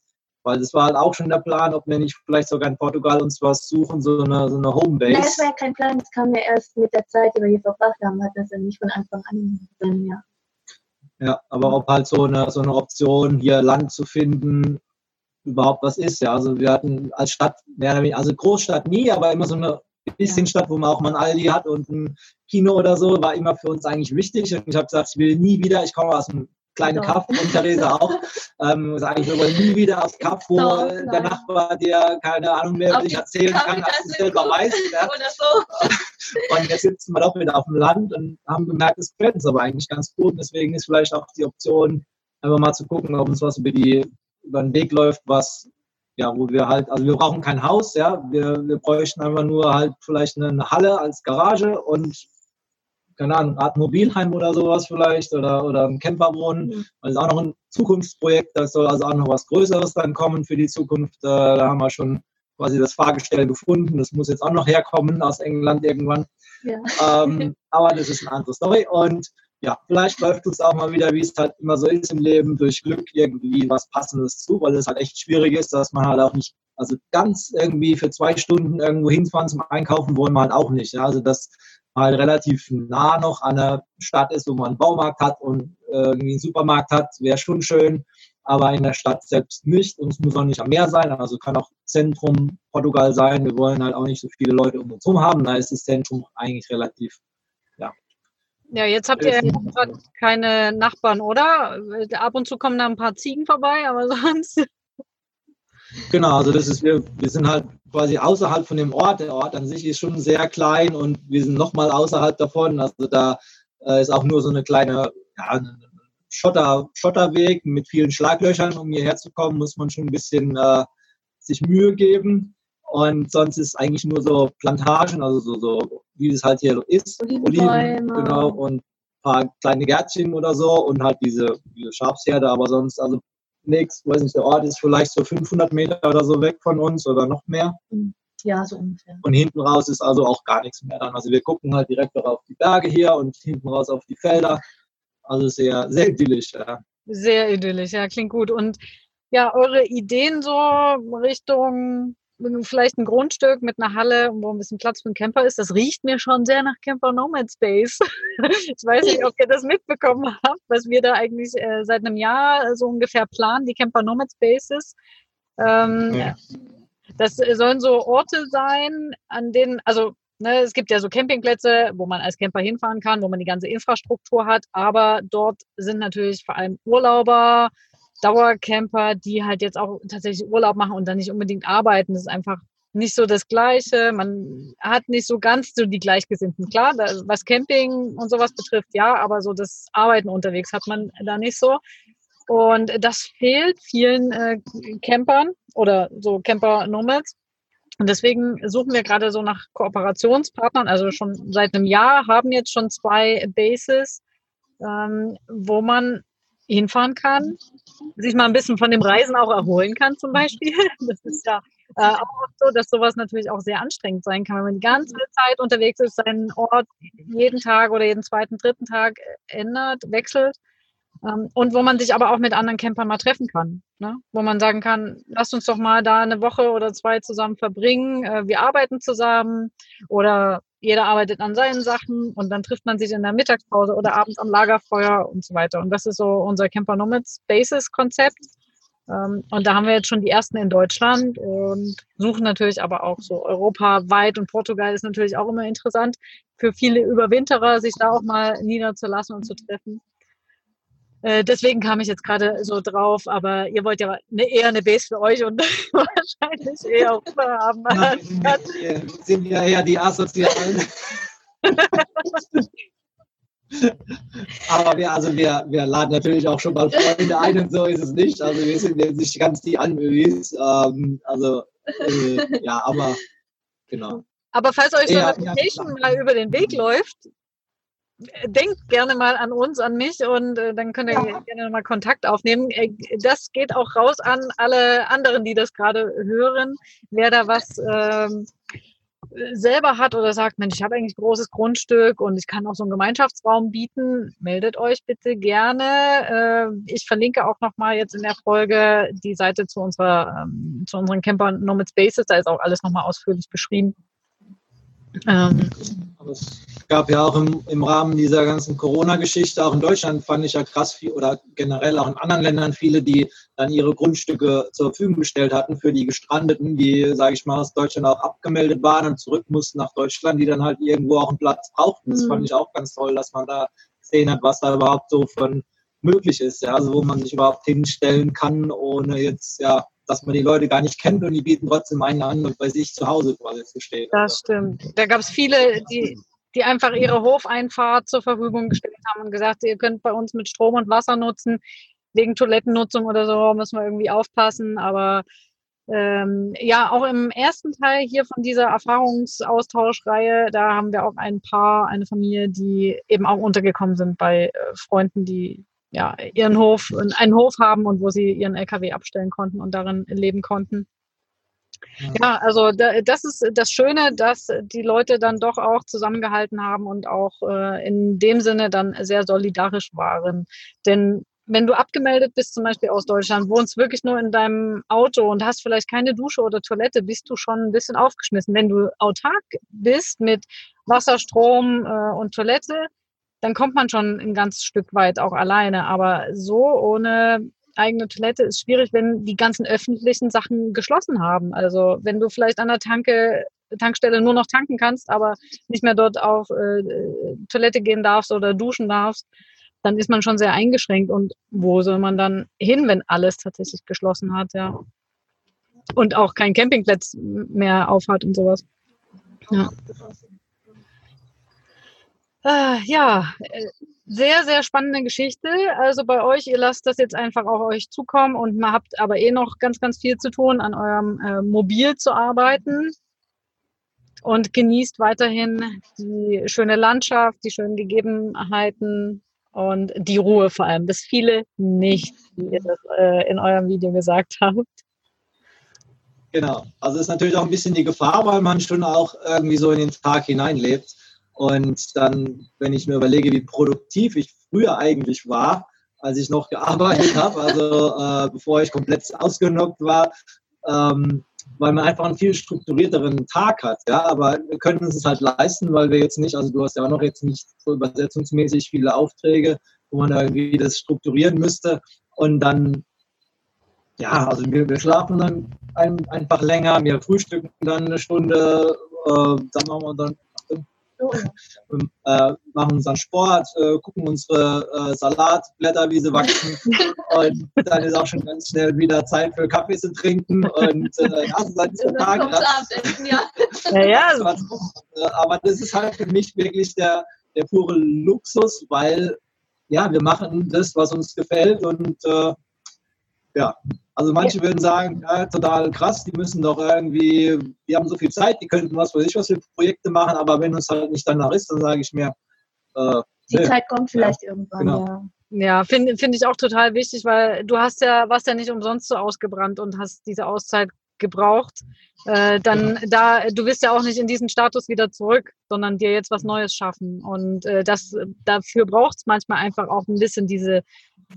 Weil das war halt auch schon der Plan, ob wir nicht vielleicht sogar in Portugal uns was suchen, so eine, so eine Nein, das Homebase. war ja kein Plan, das kam ja erst mit der Zeit, die wir hier verbracht haben, hat das ja nicht von Anfang an drin, ja. Ja, aber ob halt so eine, so eine Option, hier Land zu finden, überhaupt was ist. Ja, also wir hatten als Stadt mehr oder weniger, also Großstadt nie, aber immer so eine bisschen Stadt, wo man auch mal ein Aldi hat und ein Kino oder so, war immer für uns eigentlich wichtig. Und ich habe gesagt, ich will nie wieder, ich komme aus einem kleinen Genau. Kaff und Theresa auch, ähm, sage ich, wollen nie wieder aufs Kaff, wo Doch, der. Nachbar dir keine Ahnung mehr die erzählen kann, als du selber weißt. Ja. So. Und jetzt sitzen wir doch wieder auf dem Land und haben gemerkt, es gefällt uns aber eigentlich ganz gut. Und deswegen ist vielleicht auch die Option, einfach mal zu gucken, ob uns was über, die, über den Weg läuft, was, ja, wo wir halt, also wir brauchen kein Haus, ja, wir, wir bräuchten einfach nur halt vielleicht eine Halle als Garage und, keine Ahnung, Art Mobilheim oder sowas vielleicht oder, oder ein Camperwohnen. Mhm. Das ist auch noch ein Zukunftsprojekt, das soll also auch noch was Größeres dann kommen für die Zukunft. Äh, Da haben wir schon quasi das Fahrgestell gefunden. Das muss jetzt auch noch herkommen aus England irgendwann. Ja. Ähm, aber das ist eine andere Story. Und ja, vielleicht läuft uns auch mal wieder, wie es halt immer so ist im Leben, durch Glück irgendwie was Passendes zu, weil es halt echt schwierig ist, dass man halt auch nicht, also ganz irgendwie für zwei Stunden irgendwo hinfahren zum Einkaufen wollen wir halt auch nicht. Ja? Also dass halt relativ nah noch an der Stadt ist, wo man einen Baumarkt hat und äh, irgendwie einen Supermarkt hat, wäre schon schön, aber in der Stadt selbst nicht. Und es muss auch nicht am Meer sein, also kann auch Zentrum Portugal sein. Wir wollen halt auch nicht so viele Leute um uns herum haben, da ist das Zentrum eigentlich relativ Ja, jetzt habt ihr ja keine Nachbarn, oder? Ab und zu kommen da ein paar Ziegen vorbei, aber sonst. Genau, also das ist, wir, wir sind halt quasi außerhalb von dem Ort. Der Ort an sich ist schon sehr klein und wir sind nochmal außerhalb davon. Also da äh, ist auch nur so eine kleine ja, Schotter, Schotterweg mit vielen Schlaglöchern. Um hierher zu kommen, muss man schon ein bisschen äh, sich Mühe geben. Und sonst ist eigentlich nur so Plantagen, also so, so wie es halt hier ist. Oliven, genau, und ein paar kleine Gärtchen oder so und halt diese, diese Schafsherde, aber sonst, also nichts, weiß nicht, der Ort ist vielleicht so 500 Meter oder so weg von uns oder noch mehr. Ja, so ungefähr. Und hinten raus ist also auch gar nichts mehr dann. Also wir gucken halt direkt auf die Berge hier und hinten raus auf die Felder. Also sehr, sehr idyllisch. Ja. Sehr idyllisch, ja, klingt gut. Und ja, eure Ideen so Richtung vielleicht ein Grundstück mit einer Halle, wo ein bisschen Platz für einen Camper ist, das riecht mir schon sehr nach Camper Nomad Space. ich weiß nicht, ob ihr das mitbekommen habt, was wir da eigentlich äh, seit einem Jahr so ungefähr planen, die Camper Nomad Spaces. Ähm, ja. Das sollen so Orte sein, an denen, also ne, es gibt ja so Campingplätze, wo man als Camper hinfahren kann, wo man die ganze Infrastruktur hat, aber dort sind natürlich vor allem Urlauber, Dauercamper, die halt jetzt auch tatsächlich Urlaub machen und dann nicht unbedingt arbeiten. Das ist einfach nicht so das Gleiche. Man hat nicht so ganz so die Gleichgesinnten. Klar, was Camping und sowas betrifft, ja, aber so das Arbeiten unterwegs hat man da nicht so. Und das fehlt vielen äh, Campern oder so Camper-Nomads. Und deswegen suchen wir gerade so nach Kooperationspartnern. Also schon seit einem Jahr haben jetzt schon zwei Bases, ähm, wo man hinfahren kann, sich mal ein bisschen von dem Reisen auch erholen kann zum Beispiel. Das ist ja äh, auch so, dass sowas natürlich auch sehr anstrengend sein kann, wenn man die ganze Zeit unterwegs ist, seinen Ort jeden Tag oder jeden zweiten, dritten Tag ändert, wechselt. Ähm, und wo man sich aber auch mit anderen Campern mal treffen kann. Ne? Wo man sagen kann, lasst uns doch mal da eine Woche oder zwei zusammen verbringen. Äh, wir arbeiten zusammen oder jeder arbeitet an seinen Sachen und dann trifft man sich in der Mittagspause oder abends am Lagerfeuer und so weiter. Und das ist so unser Camper Nomads Basis Konzept. Ähm, und da haben wir jetzt schon die ersten in Deutschland und suchen natürlich aber auch so europaweit und Portugal ist natürlich auch immer interessant für viele Überwinterer, sich da auch mal niederzulassen und zu treffen. Äh, deswegen kam ich jetzt gerade so drauf, aber ihr wollt ja eine, eher eine Base für euch und wahrscheinlich eher auch haben. Nein, wir sind ja eher die Asozialen. Aber wir, also wir, wir laden natürlich auch schon mal Freunde ein und so ist es nicht. Also wir sind jetzt nicht ganz die Anmöis. Ähm, also äh, ja, aber genau. Aber falls euch so eine Application mal über den Weg läuft, denkt gerne mal an uns, an mich und äh, dann könnt ihr ja. gerne mal Kontakt aufnehmen. Äh, das geht auch raus an alle anderen, die das gerade hören. Wer da was ähm, selber hat oder sagt, Mensch, ich habe eigentlich ein großes Grundstück und ich kann auch so einen Gemeinschaftsraum bieten, meldet euch bitte gerne. Äh, ich verlinke auch nochmal jetzt in der Folge die Seite zu unserer ähm, zu unseren Camper Nomad Spaces. Da ist auch alles nochmal ausführlich beschrieben. Ähm, es gab ja auch im, im Rahmen dieser ganzen Corona-Geschichte, auch in Deutschland fand ich ja krass viel oder generell auch in anderen Ländern viele, die dann ihre Grundstücke zur Verfügung gestellt hatten für die Gestrandeten, die, sage ich mal, aus Deutschland auch abgemeldet waren und zurück mussten nach Deutschland, die dann halt irgendwo auch einen Platz brauchten. Das mhm. fand ich auch ganz toll, dass man da gesehen hat, was da überhaupt so von möglich ist, ja, also wo man sich überhaupt hinstellen kann, ohne jetzt ja dass man die Leute gar nicht kennt und die bieten trotzdem einen an und bei sich zu Hause quasi zu stehen. Das stimmt. Da gab es viele, die, die einfach ihre Hofeinfahrt zur Verfügung gestellt haben und gesagt, ihr könnt bei uns mit Strom und Wasser nutzen. Wegen Toilettennutzung oder so müssen wir irgendwie aufpassen. Aber ähm, ja, auch im ersten Teil hier von dieser Erfahrungsaustauschreihe, da haben wir auch ein Paar, eine Familie, die eben auch untergekommen sind bei äh, Freunden, die ja, ihren Hof, einen Hof haben und wo sie ihren LKW abstellen konnten und darin leben konnten. Ja, also das ist das Schöne, dass die Leute dann doch auch zusammengehalten haben und auch äh, in dem Sinne dann sehr solidarisch waren. Denn wenn du abgemeldet bist, zum Beispiel aus Deutschland, wohnst wirklich nur in deinem Auto und hast vielleicht keine Dusche oder Toilette, bist du schon ein bisschen aufgeschmissen. Wenn du autark bist mit Wasser, Strom äh, und Toilette, dann kommt man schon ein ganz Stück weit auch alleine. Aber so ohne eigene Toilette ist schwierig, wenn die ganzen öffentlichen Sachen geschlossen haben. Also wenn du vielleicht an der Tanke Tankstelle nur noch tanken kannst, aber nicht mehr dort auf äh, Toilette gehen darfst oder duschen darfst, dann ist man schon sehr eingeschränkt. Und wo soll man dann hin, wenn alles tatsächlich geschlossen hat, ja? Und auch kein Campingplatz mehr aufhat und sowas. Ja. Äh, ja, äh, sehr, sehr spannende Geschichte. Also bei euch, ihr lasst das jetzt einfach auf euch zukommen und man habt aber eh noch ganz, ganz viel zu tun, an eurem äh, Mobil zu arbeiten und genießt weiterhin die schöne Landschaft, die schönen Gegebenheiten und die Ruhe vor allem. Das viele nicht, wie ihr das äh, in eurem Video gesagt habt. Genau. Also ist natürlich auch ein bisschen die Gefahr, weil man schon auch irgendwie so in den Tag hineinlebt. Und dann, wenn ich mir überlege, wie produktiv ich früher eigentlich war, als ich noch gearbeitet habe, also äh, bevor ich komplett ausgenockt war, ähm, weil man einfach einen viel strukturierteren Tag hat. Ja, aber wir können es halt leisten, weil wir jetzt nicht, also du hast ja auch noch jetzt nicht so übersetzungsmäßig viele Aufträge, wo man da irgendwie das strukturieren müsste. Und dann, ja, also wir, wir schlafen dann ein, einfach länger, wir frühstücken dann eine Stunde, äh, dann machen wir dann äh, machen unseren Sport, äh, gucken unsere äh, Salatblätter, wie sie wachsen. und dann ist auch schon ganz schnell wieder Zeit für Kaffee zu trinken. Und äh, ja, so seit der Tag. Ja. ja, ja. Aber das ist halt für mich wirklich der, der pure Luxus, weil ja, wir machen das, was uns gefällt und äh, ja, also manche würden sagen, ja, total krass, die müssen doch irgendwie, die haben so viel Zeit, die könnten was weiß ich was für Projekte machen, aber wenn es halt nicht danach ist, dann sage ich mir, äh, die nee. Zeit kommt vielleicht ja, irgendwann, genau. ja. Ja, finde find ich auch total wichtig, weil du hast ja, warst ja nicht umsonst so ausgebrannt und hast diese Auszeit gebraucht. Äh, dann da, du wirst ja auch nicht in diesen Status wieder zurück, sondern dir jetzt was Neues schaffen. Und äh, das dafür braucht es manchmal einfach auch ein bisschen diese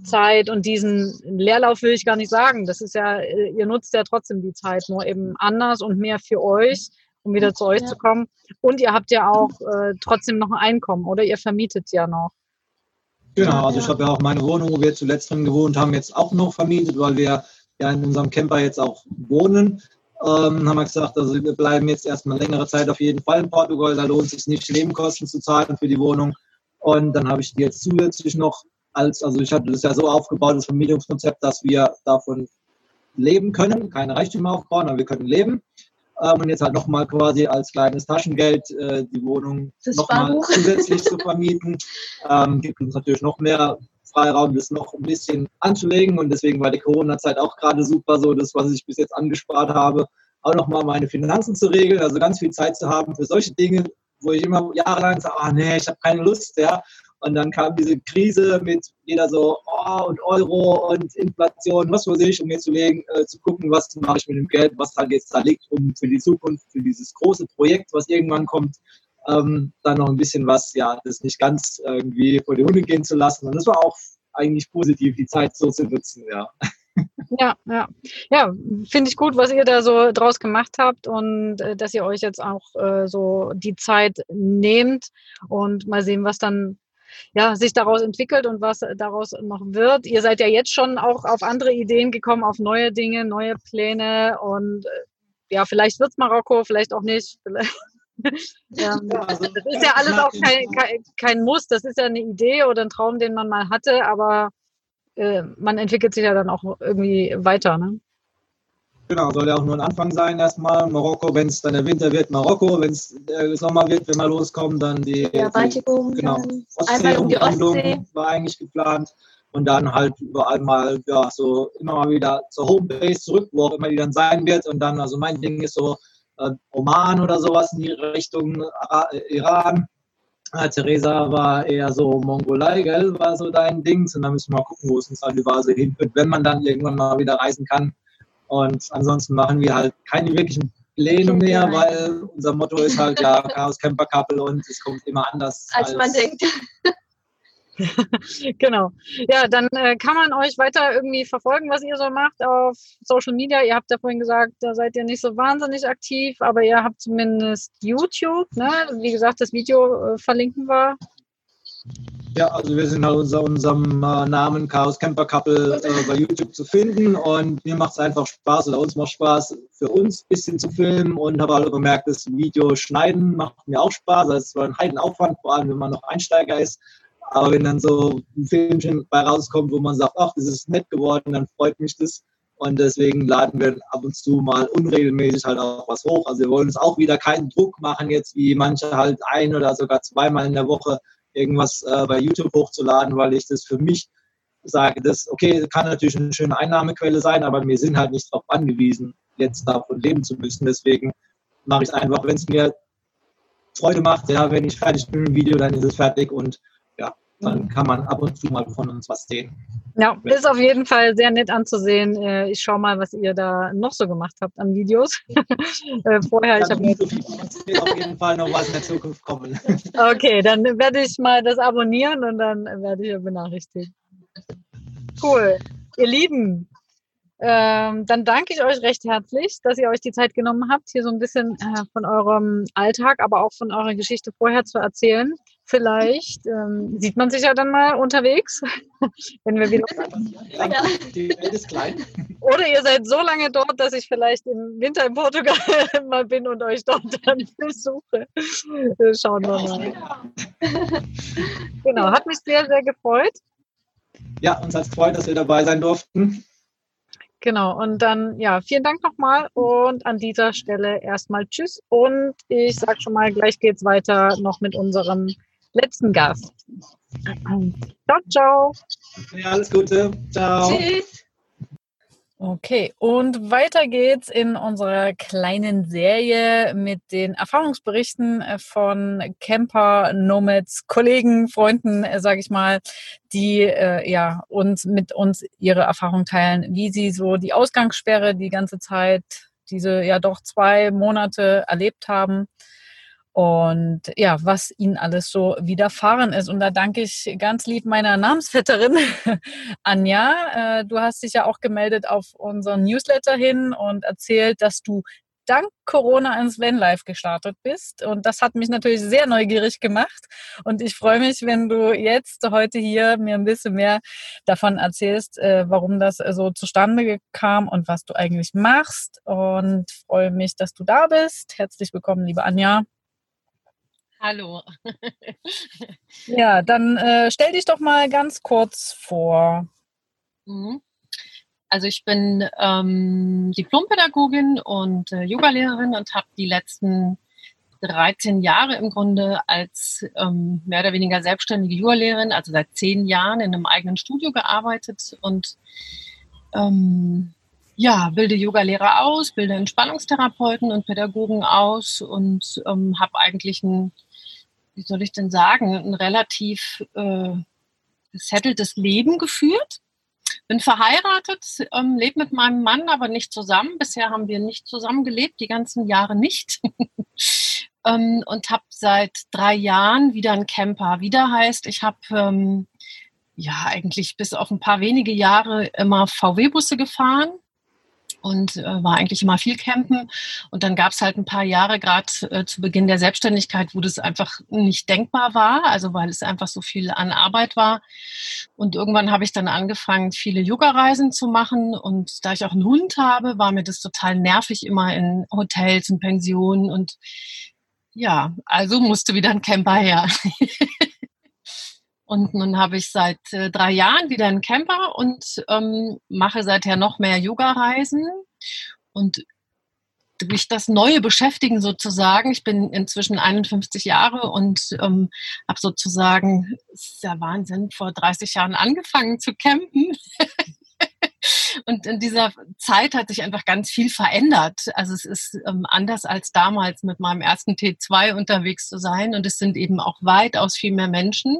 Zeit und diesen Leerlauf will ich gar nicht sagen. Das ist ja, äh, ihr nutzt ja trotzdem die Zeit, nur eben anders und mehr für euch, um wieder zu euch ja. zu kommen. Und ihr habt ja auch äh, trotzdem noch ein Einkommen, oder? Ihr vermietet ja noch. Genau, also ich habe ja auch meine Wohnung, wo wir zuletzt drin gewohnt haben, jetzt auch noch vermietet, weil wir ja in unserem Camper jetzt auch wohnen. Ähm, haben wir gesagt, also wir bleiben jetzt erstmal längere Zeit auf jeden Fall in Portugal. Da lohnt es sich nicht, Nebenkosten zu zahlen für die Wohnung. Und dann habe ich die jetzt zusätzlich noch als, also ich hatte das ja so aufgebaut, das Vermietungskonzept, dass wir davon leben können, keine Reichtümer aufbauen, aber wir können leben. Ähm, und jetzt halt nochmal quasi als kleines Taschengeld äh, die Wohnung nochmal zusätzlich zu vermieten. Ähm, gibt uns natürlich noch mehr Freiraum, das noch ein bisschen anzulegen. Und deswegen war die Corona-Zeit auch gerade super, so das, was ich bis jetzt angespart habe, auch nochmal meine Finanzen zu regeln, also ganz viel Zeit zu haben für solche Dinge, wo ich immer jahrelang sage, ah nee, ich habe keine Lust, ja. Und dann kam diese Krise mit jeder so, oh, und Euro und Inflation, was weiß ich, um mir zu legen, äh, zu gucken, was mache ich mit dem Geld, was halt jetzt da liegt, um für die Zukunft, für dieses große Projekt, was irgendwann kommt, ähm, dann noch ein bisschen was, ja, das nicht ganz irgendwie vor die Hunde gehen zu lassen. Und das war auch eigentlich positiv, die Zeit so zu nutzen, ja. Ja, ja. Ja, finde ich gut, was ihr da so draus gemacht habt und äh, dass ihr euch jetzt auch äh, so die Zeit nehmt und mal sehen, was dann ja, sich daraus entwickelt und was daraus noch wird. Ihr seid ja jetzt schon auch auf andere Ideen gekommen, auf neue Dinge, neue Pläne und äh, ja, vielleicht wird es Marokko, vielleicht auch nicht. Vielleicht ja, also, das ist ja alles auch kein, kein, kein, Muss, das ist ja eine Idee oder ein Traum, den man mal hatte, aber äh, man entwickelt sich ja dann auch irgendwie weiter. Ne? Genau, soll ja auch nur ein Anfang sein erstmal. Marokko, wenn es dann der Winter wird, Marokko, wenn es der Sommer wird, wenn wir loskommen, dann die, ja, Baltikum, die genau, Ostsee, um die Ostsee. war eigentlich geplant und dann halt überall mal ja so immer mal wieder zur Homebase zurück, wo auch immer die dann sein wird und dann also mein Ding ist so äh, Oman oder sowas in die Richtung äh, Iran. Äh, Theresa war eher so Mongolei, gell, war so dein Ding. Und dann müssen wir mal gucken, wo es uns halt überall so hinführt, wenn man dann irgendwann mal wieder reisen kann. Und ansonsten machen wir halt keine wirklichen Pläne mehr, weil unser Motto ist halt ja Chaos Camper Couple und es kommt immer anders. Als, als man denkt. genau. Ja, dann äh, kann man euch weiter irgendwie verfolgen, was ihr so macht auf Social Media. Ihr habt ja vorhin gesagt, da seid ihr nicht so wahnsinnig aktiv, aber ihr habt zumindest YouTube. Ne? Wie gesagt, das Video äh, verlinken wir. Ja, also wir sind halt unter unserem äh, Namen Chaos Camper Couple äh, bei YouTube zu finden und mir macht es einfach Spaß oder uns macht Spaß, für uns ein bisschen zu filmen und habe alle bemerkt, das Video schneiden macht mir auch Spaß. Das ist zwar ein Heidenaufwand, vor allem wenn man noch Einsteiger ist, aber wenn dann so ein Filmchen bei rauskommt, wo man sagt, ach, das ist nett geworden, dann freut mich das. Und deswegen laden wir ab und zu mal unregelmäßig halt auch was hoch. Also wir wollen uns auch wieder keinen Druck machen, jetzt wie manche halt ein oder sogar zweimal in der Woche irgendwas äh, bei YouTube hochzuladen, weil ich das für mich sage, das okay, kann natürlich eine schöne Einnahmequelle sein, aber wir sind halt nicht darauf angewiesen, jetzt davon leben zu müssen. Deswegen mache ich es einfach, wenn es mir Freude macht, ja, wenn ich fertig bin mit dem Video, dann ist es fertig und dann kann man ab und zu mal von uns was sehen. Ja, ist auf jeden Fall sehr nett anzusehen. Äh, ich schaue mal, was ihr da noch so gemacht habt an Videos. Äh, vorher, ich habe so auf jeden Fall noch was in der Zukunft kommen. Okay, dann werde ich mal das abonnieren und dann werde ich benachrichtigt. Cool. Ihr Lieben, ähm, dann danke ich euch recht herzlich, dass ihr euch die Zeit genommen habt, hier so ein bisschen äh, von eurem Alltag, aber auch von eurer Geschichte vorher zu erzählen. Vielleicht ähm, sieht man sich ja dann mal unterwegs, wenn wir wieder. Ja, die Welt ist klein. Oder ihr seid so lange dort, dass ich vielleicht im Winter in Portugal mal bin und euch dort dann besuche. Schauen wir mal. Genau, hat mich sehr, sehr gefreut. Ja, uns hat es gefreut, dass wir dabei sein durften. Genau, und dann, ja, vielen Dank nochmal und an dieser Stelle erstmal Tschüss und ich sage schon mal, gleich geht's weiter noch mit unserem letzten Gast. Ciao, ciao. Ja, alles Gute. Ciao. Tschüss. Okay, und weiter geht's in unserer kleinen Serie mit den Erfahrungsberichten von Camper, Nomads, Kollegen, Freunden, sage ich mal, die äh, ja uns mit uns ihre Erfahrung teilen, wie sie so die Ausgangssperre die ganze Zeit, diese ja doch zwei Monate erlebt haben und ja, was ihnen alles so widerfahren ist. Und da danke ich ganz lieb meiner Namensvetterin Anja. Äh, du hast dich ja auch gemeldet auf unseren Newsletter hin und erzählt, dass du dank Corona ins Vanlife gestartet bist. Und das hat mich natürlich sehr neugierig gemacht. Und ich freue mich, wenn du jetzt heute hier mir ein bisschen mehr davon erzählst, äh, warum das so zustande kam und was du eigentlich machst. Und freue mich, dass du da bist. Herzlich willkommen, liebe Anja. Hallo. ja, dann äh, stell dich doch mal ganz kurz vor. Mhm. Also ich bin ähm, Diplompädagogin und äh, Yogalehrerin und habe die letzten 13 Jahre im Grunde als ähm, mehr oder weniger selbstständige Yogalehrerin, also seit zehn Jahren in einem eigenen Studio gearbeitet und ähm, ja, bilde Yogalehrer aus, bilde Entspannungstherapeuten und Pädagogen aus und ähm, habe eigentlich ein wie soll ich denn sagen, ein relativ äh, gesetteltes Leben geführt. Bin verheiratet, ähm, lebe mit meinem Mann, aber nicht zusammen. Bisher haben wir nicht zusammen gelebt, die ganzen Jahre nicht. ähm, und habe seit drei Jahren wieder einen Camper. Wieder heißt, ich habe ähm, ja eigentlich bis auf ein paar wenige Jahre immer VW-Busse gefahren und äh, war eigentlich immer viel campen. Und dann gab es halt ein paar Jahre, gerade äh, zu Beginn der Selbstständigkeit, wo das einfach nicht denkbar war, also weil es einfach so viel an Arbeit war. Und irgendwann habe ich dann angefangen, viele Yoga-Reisen zu machen. Und da ich auch einen Hund habe, war mir das total nervig, immer in Hotels und Pensionen. Und ja, also musste wieder ein Camper her. Und nun habe ich seit äh, drei Jahren wieder einen Camper und ähm, mache seither noch mehr Yoga-Reisen. Und durch das neue Beschäftigen sozusagen, ich bin inzwischen 51 Jahre und ähm, habe sozusagen, ist ja Wahnsinn, vor 30 Jahren angefangen zu campen. Und in dieser Zeit hat sich einfach ganz viel verändert. Also es ist ähm, anders als damals mit meinem ersten T2 unterwegs zu sein. Und es sind eben auch weitaus viel mehr Menschen,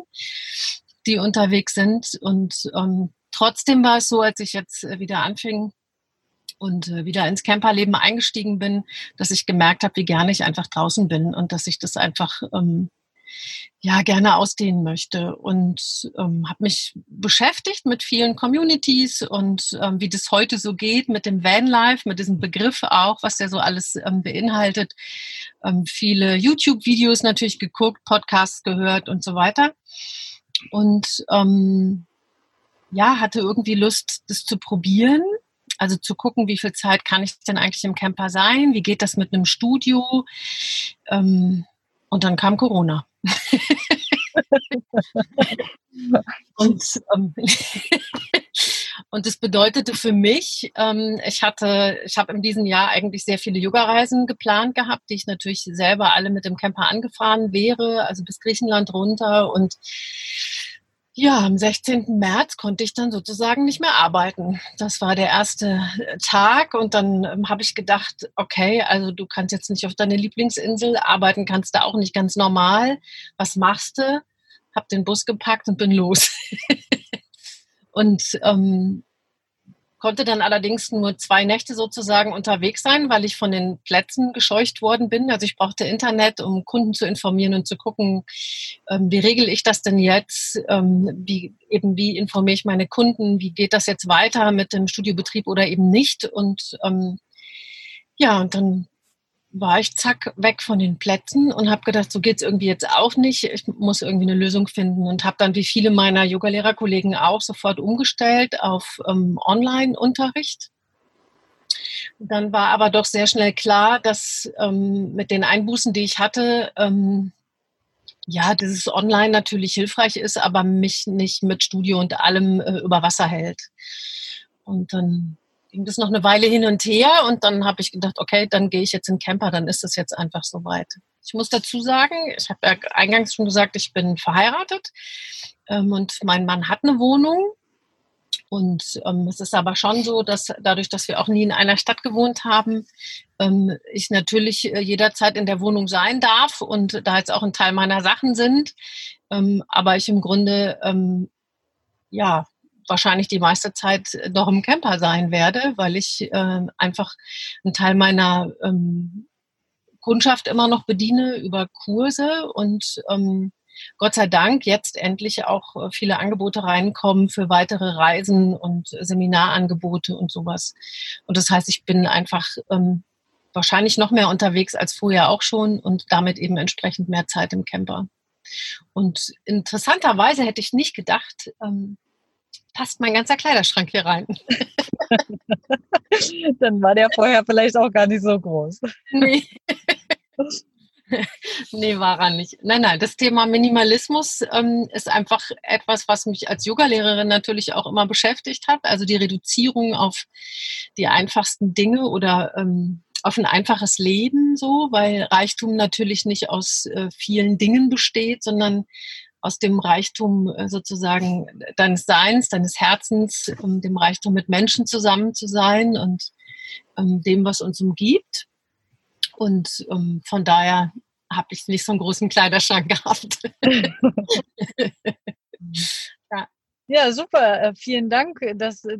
die unterwegs sind. Und ähm, trotzdem war es so, als ich jetzt äh, wieder anfing, und äh, wieder ins Camperleben eingestiegen bin, dass ich gemerkt habe, wie gerne ich einfach draußen bin und dass ich das einfach ähm, ja gerne ausdehnen möchte und ähm, habe mich beschäftigt mit vielen Communities und ähm, wie das heute so geht mit dem Vanlife, mit diesem Begriff auch, was der so alles ähm, beinhaltet. Ähm, viele YouTube-Videos natürlich geguckt, Podcasts gehört und so weiter. und ähm, ja, hatte irgendwie Lust, das zu probieren. Also zu gucken, wie viel Zeit kann ich denn eigentlich im Camper sein? Wie geht das mit einem Studio? Ähm, und dann kam Corona. und, ähm, und das bedeutete für mich, ähm, ich hatte, ich habe in diesem Jahr eigentlich sehr viele Yoga-Reisen geplant gehabt, die ich natürlich selber alle mit dem Camper angefahren wäre, also bis Griechenland runter. Und ja, am 16. März konnte ich dann sozusagen nicht mehr arbeiten. Das war der erste äh, Tag und dann ähm, habe ich gedacht, okay, also du kannst jetzt nicht auf deine Lieblingsinsel arbeiten, kannst da auch nicht ganz normal. Was machst du? Hab den Bus gepackt und bin los. und ähm, konnte dann allerdings nur zwei Nächte sozusagen unterwegs sein, weil ich von den Plätzen gescheucht worden bin. Also ich brauchte Internet, um Kunden zu informieren und zu gucken, ähm, wie regel ich das denn jetzt? Ähm, wie eben wie informiere ich meine Kunden? Wie geht das jetzt weiter mit dem Studiobetrieb oder eben nicht? Und ähm, ja, und dann war ich zack weg von den Plätzen und habe gedacht, so geht's irgendwie jetzt auch nicht. Ich muss irgendwie eine Lösung finden und habe dann wie viele meiner Yogalehrerkollegen auch sofort umgestellt auf ähm, Online-Unterricht. Dann war aber doch sehr schnell klar, dass ähm, mit den Einbußen, die ich hatte, ähm, ja, dieses Online natürlich hilfreich ist, aber mich nicht mit Studio und allem äh, über Wasser hält. Und dann ging das noch eine Weile hin und her und dann habe ich gedacht, okay, dann gehe ich jetzt in Camper, dann ist es jetzt einfach soweit. Ich muss dazu sagen, ich habe ja eingangs schon gesagt, ich bin verheiratet ähm, und mein Mann hat eine Wohnung. Und ähm, es ist aber schon so, dass dadurch, dass wir auch nie in einer Stadt gewohnt haben, ähm, ich natürlich äh, jederzeit in der Wohnung sein darf und da jetzt auch ein Teil meiner Sachen sind. Ähm, aber ich im Grunde ähm, ja wahrscheinlich die meiste Zeit noch im Camper sein werde, weil ich äh, einfach einen Teil meiner ähm, Kundschaft immer noch bediene über Kurse und ähm, Gott sei Dank jetzt endlich auch äh, viele Angebote reinkommen für weitere Reisen und Seminarangebote und sowas. Und das heißt, ich bin einfach ähm, wahrscheinlich noch mehr unterwegs als vorher auch schon und damit eben entsprechend mehr Zeit im Camper. Und interessanterweise hätte ich nicht gedacht, ähm, passt mein ganzer Kleiderschrank hier rein. Dann war der vorher vielleicht auch gar nicht so groß. Nee. nee, war er nicht. Nein, nein, das Thema Minimalismus ähm, ist einfach etwas, was mich als Yogalehrerin natürlich auch immer beschäftigt hat. Also die Reduzierung auf die einfachsten Dinge oder ähm, auf ein einfaches Leben so, weil Reichtum natürlich nicht aus äh, vielen Dingen besteht, sondern aus dem Reichtum äh, sozusagen deines Seins, deines Herzens, dem Reichtum mit Menschen zusammen zu sein und um, dem, was uns umgibt. Und ähm, von daher habe ich nicht so einen großen Kleiderschrank gehabt. Ja, super. Äh, vielen Dank. Das, äh,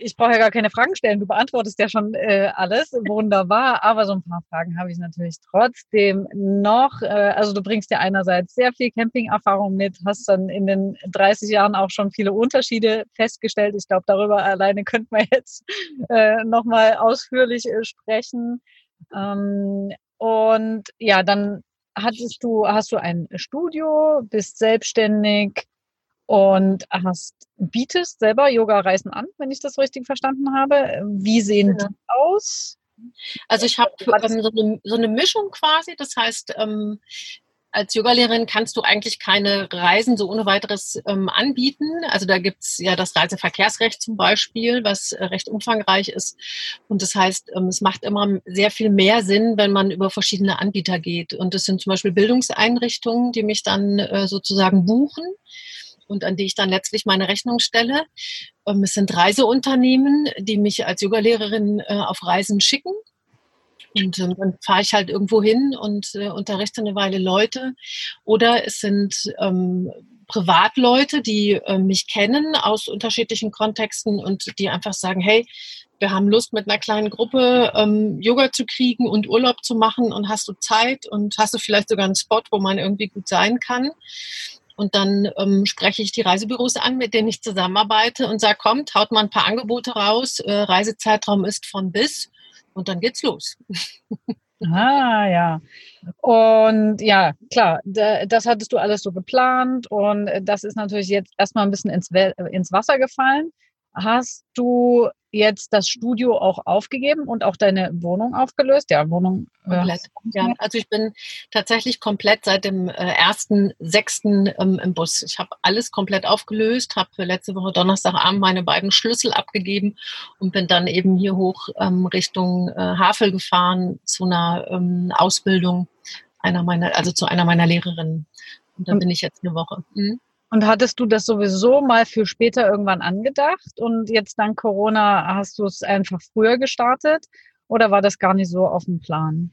ich brauche ja gar keine Fragen stellen. Du beantwortest ja schon äh, alles. Wunderbar. Aber so ein paar Fragen habe ich natürlich trotzdem noch. Äh, also du bringst ja einerseits sehr viel Camping-Erfahrung mit, hast dann in den 30 Jahren auch schon viele Unterschiede festgestellt. Ich glaube, darüber alleine könnte man jetzt äh, nochmal ausführlich äh, sprechen. Ähm, und ja, dann hattest du, hast du ein Studio, bist selbstständig, und hast, bietest selber Yoga-Reisen an, wenn ich das richtig verstanden habe. Wie sehen ja. die aus? Also ich habe ähm, so, eine, so eine Mischung quasi. Das heißt, ähm, als Yogalehrerin kannst du eigentlich keine Reisen so ohne weiteres ähm, anbieten. Also da gibt's ja das Reiseverkehrsrecht zum Beispiel, was äh, recht umfangreich ist. Und das heißt, ähm, es macht immer sehr viel mehr Sinn, wenn man über verschiedene Anbieter geht. Und das sind zum Beispiel Bildungseinrichtungen, die mich dann äh, sozusagen buchen und an die ich dann letztlich meine Rechnung stelle. Ähm, es sind Reiseunternehmen, die mich als Yogalehrerin äh, auf Reisen schicken. Und ähm, dann fahre ich halt irgendwo hin und äh, unterrichte eine Weile Leute. Oder es sind ähm, Privatleute, die äh, mich kennen aus unterschiedlichen Kontexten und die einfach sagen, hey, wir haben Lust mit einer kleinen Gruppe ähm, Yoga zu kriegen und Urlaub zu machen und hast du Zeit und hast du vielleicht sogar einen Spot, wo man irgendwie gut sein kann. Und dann ähm, spreche ich die Reisebüros an, mit denen ich zusammenarbeite und sage, kommt, haut mal ein paar Angebote raus. Äh, Reisezeitraum ist von bis und dann geht's los. Ah, ja. Und ja, klar, das hattest du alles so geplant und das ist natürlich jetzt erstmal ein bisschen ins, ins Wasser gefallen. Hast du jetzt das Studio auch aufgegeben und auch deine Wohnung aufgelöst? Ja, Wohnung. Komplett. Ja, also ich bin tatsächlich komplett seit dem äh, ersten sechsten ähm, im Bus. Ich habe alles komplett aufgelöst, habe letzte Woche Donnerstagabend meine beiden Schlüssel abgegeben und bin dann eben hier hoch ähm, Richtung äh, Havel gefahren zu einer ähm, Ausbildung einer meiner, also zu einer meiner Lehrerinnen. Und da bin ich jetzt eine Woche. Mhm. Und hattest du das sowieso mal für später irgendwann angedacht und jetzt dank Corona hast du es einfach früher gestartet oder war das gar nicht so auf dem Plan?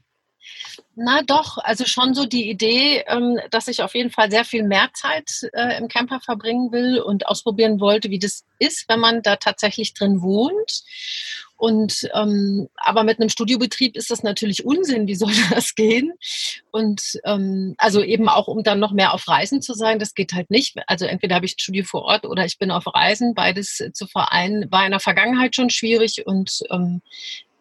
Na doch, also schon so die Idee, ähm, dass ich auf jeden Fall sehr viel mehr Zeit äh, im Camper verbringen will und ausprobieren wollte, wie das ist, wenn man da tatsächlich drin wohnt. Und ähm, aber mit einem Studiobetrieb ist das natürlich Unsinn. Wie soll das gehen? Und ähm, also eben auch, um dann noch mehr auf Reisen zu sein, das geht halt nicht. Also entweder habe ich ein Studio vor Ort oder ich bin auf Reisen. Beides zu vereinen war in der Vergangenheit schon schwierig und ähm,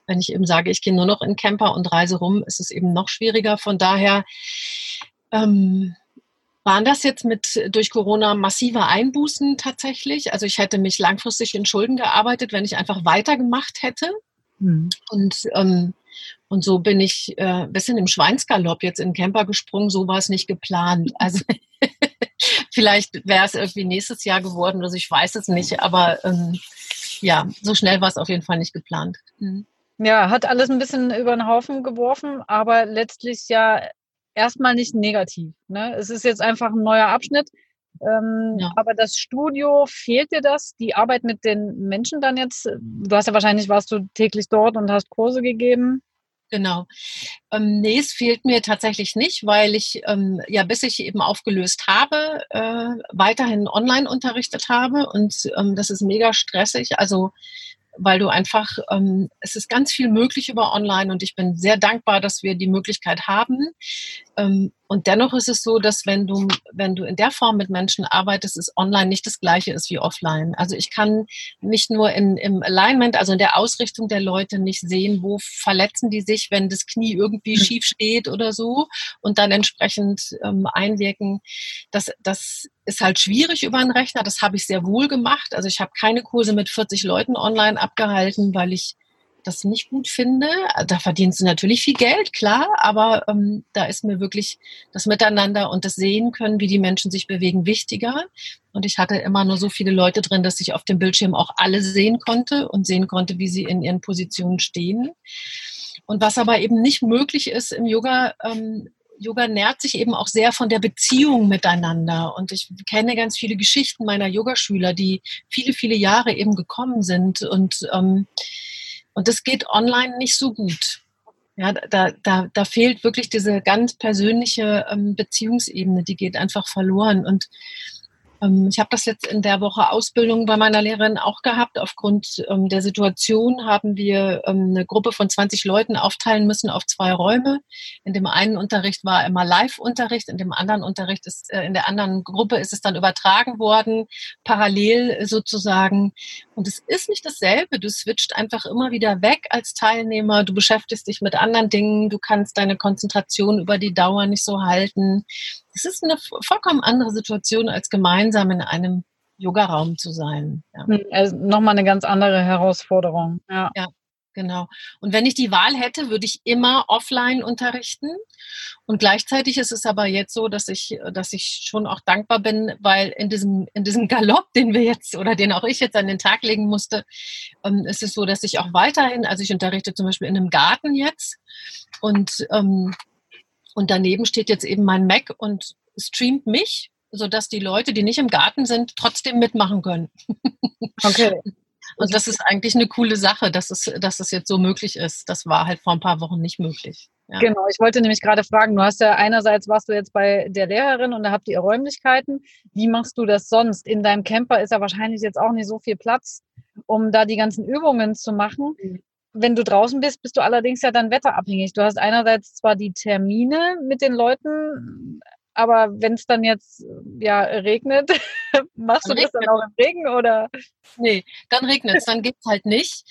wenn ich eben sage, ich gehe nur noch in Camper und reise rum, ist es eben noch schwieriger. Von daher ähm, waren das jetzt mit durch Corona massive Einbußen tatsächlich. Also ich hätte mich langfristig in Schulden gearbeitet, wenn ich einfach weitergemacht hätte. Mhm. Und ähm, und so bin ich äh, ein bisschen im Schweinsgalopp jetzt in den Camper gesprungen. So war es nicht geplant. Also vielleicht wäre es irgendwie nächstes Jahr geworden oder so, ich weiß es nicht. Aber ähm, ja, so schnell war es auf jeden Fall nicht geplant. Mhm. Ja, hat alles ein bisschen über den Haufen geworfen, aber letztlich ja erstmal nicht negativ. Ne? Es ist jetzt einfach ein neuer Abschnitt. Ähm, ja. Aber das Studio, fehlt dir das? Die Arbeit mit den Menschen dann jetzt? Du hast ja wahrscheinlich, warst du täglich dort und hast Kurse gegeben. Genau. Ähm, nee, es fehlt mir tatsächlich nicht, weil ich ähm, ja, bis ich eben aufgelöst habe, äh, weiterhin online unterrichtet habe und ähm, das ist mega stressig. Also weil du einfach, ähm, es ist ganz viel möglich über online und ich bin sehr dankbar, dass wir die Möglichkeit haben. Ähm, und dennoch ist es so, dass wenn du, wenn du in der Form mit Menschen arbeitest, ist online nicht das gleiche ist wie offline. Also ich kann nicht nur in, im Alignment, also in der Ausrichtung der Leute nicht sehen, wo verletzen die sich, wenn das Knie irgendwie hm. schief steht oder so und dann entsprechend ähm, einwirken. Das, das ist halt schwierig über einen Rechner. Das habe ich sehr wohl gemacht. Also ich habe keine Kurse mit 40 Leuten online abgehalten, weil ich das nicht gut finde. Da verdienst du natürlich viel Geld, klar, aber ähm, da ist mir wirklich das Miteinander und das Sehen können, wie die Menschen sich bewegen, wichtiger. Und ich hatte immer nur so viele Leute drin, dass ich auf dem Bildschirm auch alle sehen konnte und sehen konnte, wie sie in ihren Positionen stehen. Und was aber eben nicht möglich ist im Yoga, ähm, Yoga nährt sich eben auch sehr von der Beziehung miteinander. Und ich kenne ganz viele Geschichten meiner Yogaschüler, die viele, viele Jahre eben gekommen sind. Und, ähm, und das geht online nicht so gut. Ja, da, da, da fehlt wirklich diese ganz persönliche ähm, Beziehungsebene, die geht einfach verloren. Und ich habe das jetzt in der Woche Ausbildung bei meiner Lehrerin auch gehabt. Aufgrund ähm, der Situation haben wir ähm, eine Gruppe von 20 Leuten aufteilen müssen auf zwei Räume. In dem einen Unterricht war immer Live-Unterricht, in dem anderen Unterricht ist, äh, in der anderen Gruppe ist es dann übertragen worden, parallel sozusagen. Und es ist nicht dasselbe. Du switcht einfach immer wieder weg als Teilnehmer. Du beschäftigst dich mit anderen Dingen. Du kannst deine Konzentration über die Dauer nicht so halten. Es ist eine vollkommen andere Situation, als gemeinsam in einem Yogaraum zu sein. Ja. Hm, also nochmal eine ganz andere Herausforderung. Ja. ja. Genau. Und wenn ich die Wahl hätte, würde ich immer offline unterrichten. Und gleichzeitig ist es aber jetzt so, dass ich, dass ich schon auch dankbar bin, weil in diesem, in diesem Galopp, den wir jetzt oder den auch ich jetzt an den Tag legen musste, ähm, ist es so, dass ich auch weiterhin, also ich unterrichte zum Beispiel in einem Garten jetzt und ähm, und daneben steht jetzt eben mein Mac und streamt mich, sodass die Leute, die nicht im Garten sind, trotzdem mitmachen können. Okay. Und das ist eigentlich eine coole Sache, dass es, dass es jetzt so möglich ist. Das war halt vor ein paar Wochen nicht möglich. Ja. Genau, ich wollte nämlich gerade fragen, du hast ja einerseits warst du jetzt bei der Lehrerin und da habt ihr Räumlichkeiten. Wie machst du das sonst? In deinem Camper ist ja wahrscheinlich jetzt auch nicht so viel Platz, um da die ganzen Übungen zu machen. Wenn du draußen bist, bist du allerdings ja dann wetterabhängig. Du hast einerseits zwar die Termine mit den Leuten, aber wenn es dann jetzt ja regnet, machst dann du das dann auch im Regen oder? Nee, dann regnet es, dann geht es halt nicht.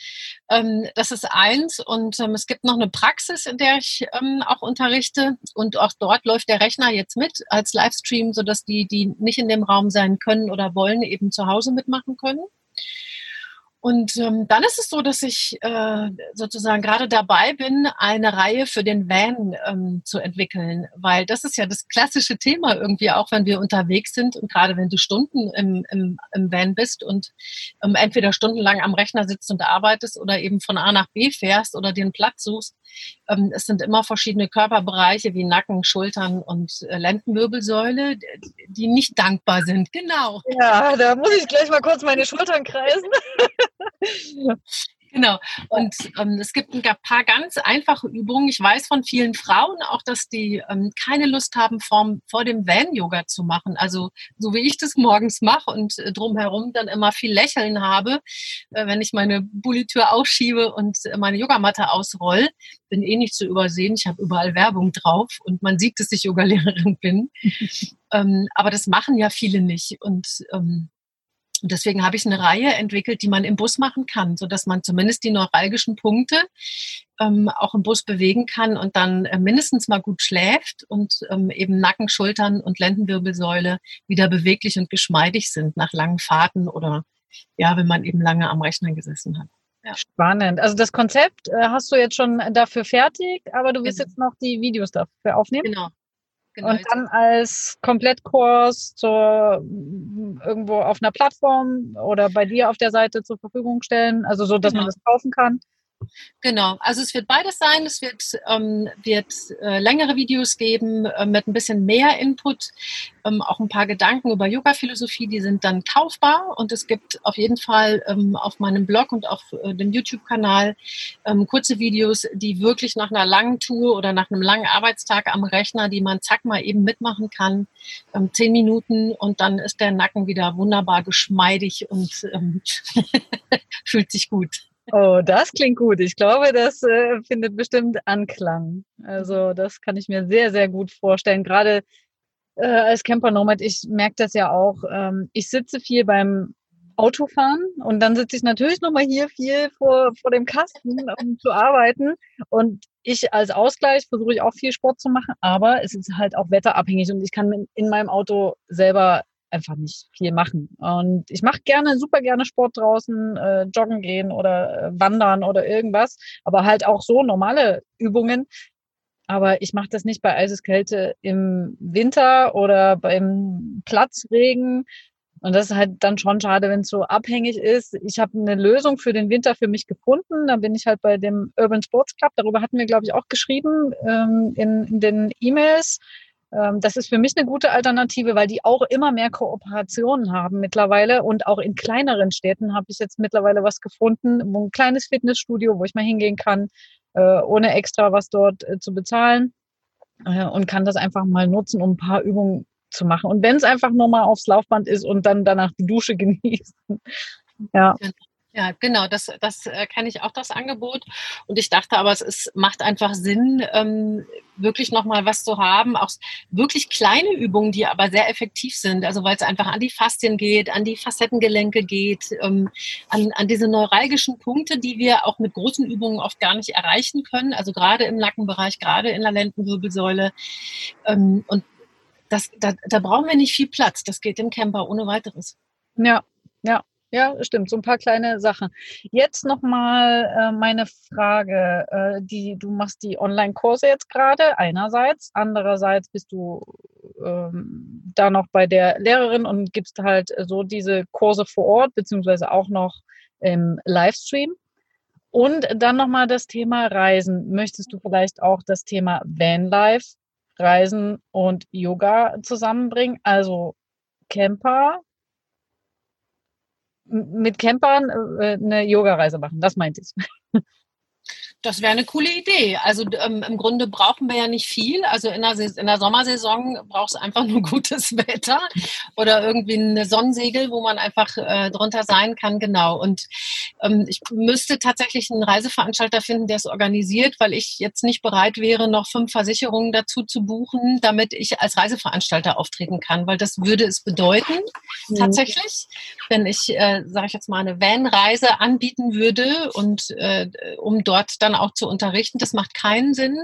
Ähm, das ist eins und ähm, es gibt noch eine Praxis, in der ich ähm, auch unterrichte und auch dort läuft der Rechner jetzt mit als Livestream, sodass die, die nicht in dem Raum sein können oder wollen, eben zu Hause mitmachen können. Und ähm, dann ist es so, dass ich äh, sozusagen gerade dabei bin, eine Reihe für den Van ähm, zu entwickeln, weil das ist ja das klassische Thema irgendwie, auch wenn wir unterwegs sind und gerade wenn du Stunden im, im, im Van bist und ähm, entweder stundenlang am Rechner sitzt und arbeitest oder eben von A nach B fährst oder einen Platz suchst. Ähm, es sind immer verschiedene Körperbereiche wie Nacken, Schultern und äh, Lendenwirbelsäule, die nicht dankbar sind. Genau. Ja, da muss ich gleich mal kurz meine Schultern kreisen. Genau. Und ähm, es gibt ein paar ganz einfache Übungen. Ich weiß von vielen Frauen auch, dass die ähm, keine Lust haben, vor, vor dem Van-Yoga zu machen. Also so wie ich das morgens mache und äh, drumherum dann immer viel Lächeln habe, äh, wenn ich meine Bullitür ausschiebe und äh, meine Yogamatte ausroll. Bin eh nicht zu übersehen. Ich habe überall Werbung drauf und man sieht, dass ich Yogalehrerin bin. ähm, aber das machen ja viele nicht. Und ähm, und deswegen habe ich eine Reihe entwickelt, die man im Bus machen kann, so dass man zumindest die neuralgischen Punkte ähm, auch im Bus bewegen kann und dann äh, mindestens mal gut schläft und ähm, eben Nacken, Schultern und Lendenwirbelsäule wieder beweglich und geschmeidig sind nach langen Fahrten oder ja, wenn man eben lange am Rechner gesessen hat. Ja. Spannend. Also das Konzept äh, hast du jetzt schon dafür fertig, aber du wirst genau. jetzt noch die Videos dafür aufnehmen? Genau, Genau, und dann als Komplettkurs zur, irgendwo auf einer Plattform oder bei dir auf der Seite zur Verfügung stellen, also so, dass genau. man das kaufen kann. Genau, also es wird beides sein. Es wird, ähm, wird äh, längere Videos geben äh, mit ein bisschen mehr Input, ähm, auch ein paar Gedanken über Yoga-Philosophie, die sind dann kaufbar und es gibt auf jeden Fall ähm, auf meinem Blog und auf äh, dem YouTube-Kanal ähm, kurze Videos, die wirklich nach einer langen Tour oder nach einem langen Arbeitstag am Rechner, die man zack mal eben mitmachen kann, ähm, zehn Minuten und dann ist der Nacken wieder wunderbar geschmeidig und ähm, fühlt sich gut. Oh, das klingt gut. Ich glaube, das äh, findet bestimmt Anklang. Also das kann ich mir sehr, sehr gut vorstellen. Gerade äh, als Camper Nomad, ich merke das ja auch. Ähm, ich sitze viel beim Autofahren und dann sitze ich natürlich nochmal hier viel vor, vor dem Kasten, um zu arbeiten. Und ich als Ausgleich versuche ich auch viel Sport zu machen, aber es ist halt auch wetterabhängig und ich kann in meinem Auto selber einfach nicht viel machen. Und ich mache gerne, super gerne Sport draußen, äh, joggen gehen oder äh, wandern oder irgendwas, aber halt auch so normale Übungen. Aber ich mache das nicht bei Eiseskälte im Winter oder beim Platzregen. Und das ist halt dann schon schade, wenn es so abhängig ist. Ich habe eine Lösung für den Winter für mich gefunden. Da bin ich halt bei dem Urban Sports Club. Darüber hatten wir, glaube ich, auch geschrieben ähm, in, in den E-Mails. Ähm, das ist für mich eine gute Alternative, weil die auch immer mehr Kooperationen haben mittlerweile. Und auch in kleineren Städten habe ich jetzt mittlerweile was gefunden, ein kleines Fitnessstudio, wo ich mal hingehen kann, äh, ohne extra was dort äh, zu bezahlen. Äh, und kann das einfach mal nutzen, um ein paar Übungen zu machen. Und wenn es einfach nur mal aufs Laufband ist und dann danach die Dusche genießen. Ja. Ja, genau, das, das äh, kenne ich auch, das Angebot. Und ich dachte aber, es ist, macht einfach Sinn, ähm, wirklich nochmal was zu haben. Auch wirklich kleine Übungen, die aber sehr effektiv sind. Also weil es einfach an die Faszien geht, an die Facettengelenke geht, ähm, an, an diese neuralgischen Punkte, die wir auch mit großen Übungen oft gar nicht erreichen können. Also gerade im Nackenbereich, gerade in der Lendenwirbelsäule. Ähm, und das, da, da brauchen wir nicht viel Platz. Das geht im Camper ohne weiteres. Ja, ja, ja, stimmt, so ein paar kleine Sachen. Jetzt nochmal äh, meine Frage, äh, die, du machst die Online-Kurse jetzt gerade einerseits, andererseits bist du ähm, da noch bei der Lehrerin und gibst halt so diese Kurse vor Ort, beziehungsweise auch noch im Livestream. Und dann nochmal das Thema Reisen. Möchtest du vielleicht auch das Thema Vanlife, Reisen und Yoga zusammenbringen? Also Camper, mit Campern äh, eine Yoga-Reise machen. Das meinte ich. Das wäre eine coole Idee. Also ähm, im Grunde brauchen wir ja nicht viel. Also in der, in der Sommersaison braucht es einfach nur gutes Wetter oder irgendwie eine Sonnensegel, wo man einfach äh, drunter sein kann. Genau. Und ähm, ich müsste tatsächlich einen Reiseveranstalter finden, der es organisiert, weil ich jetzt nicht bereit wäre, noch fünf Versicherungen dazu zu buchen, damit ich als Reiseveranstalter auftreten kann. Weil das würde es bedeuten, mhm. tatsächlich, wenn ich, äh, sage ich jetzt mal, eine Van-Reise anbieten würde und äh, um dort dann auch zu unterrichten. Das macht keinen Sinn.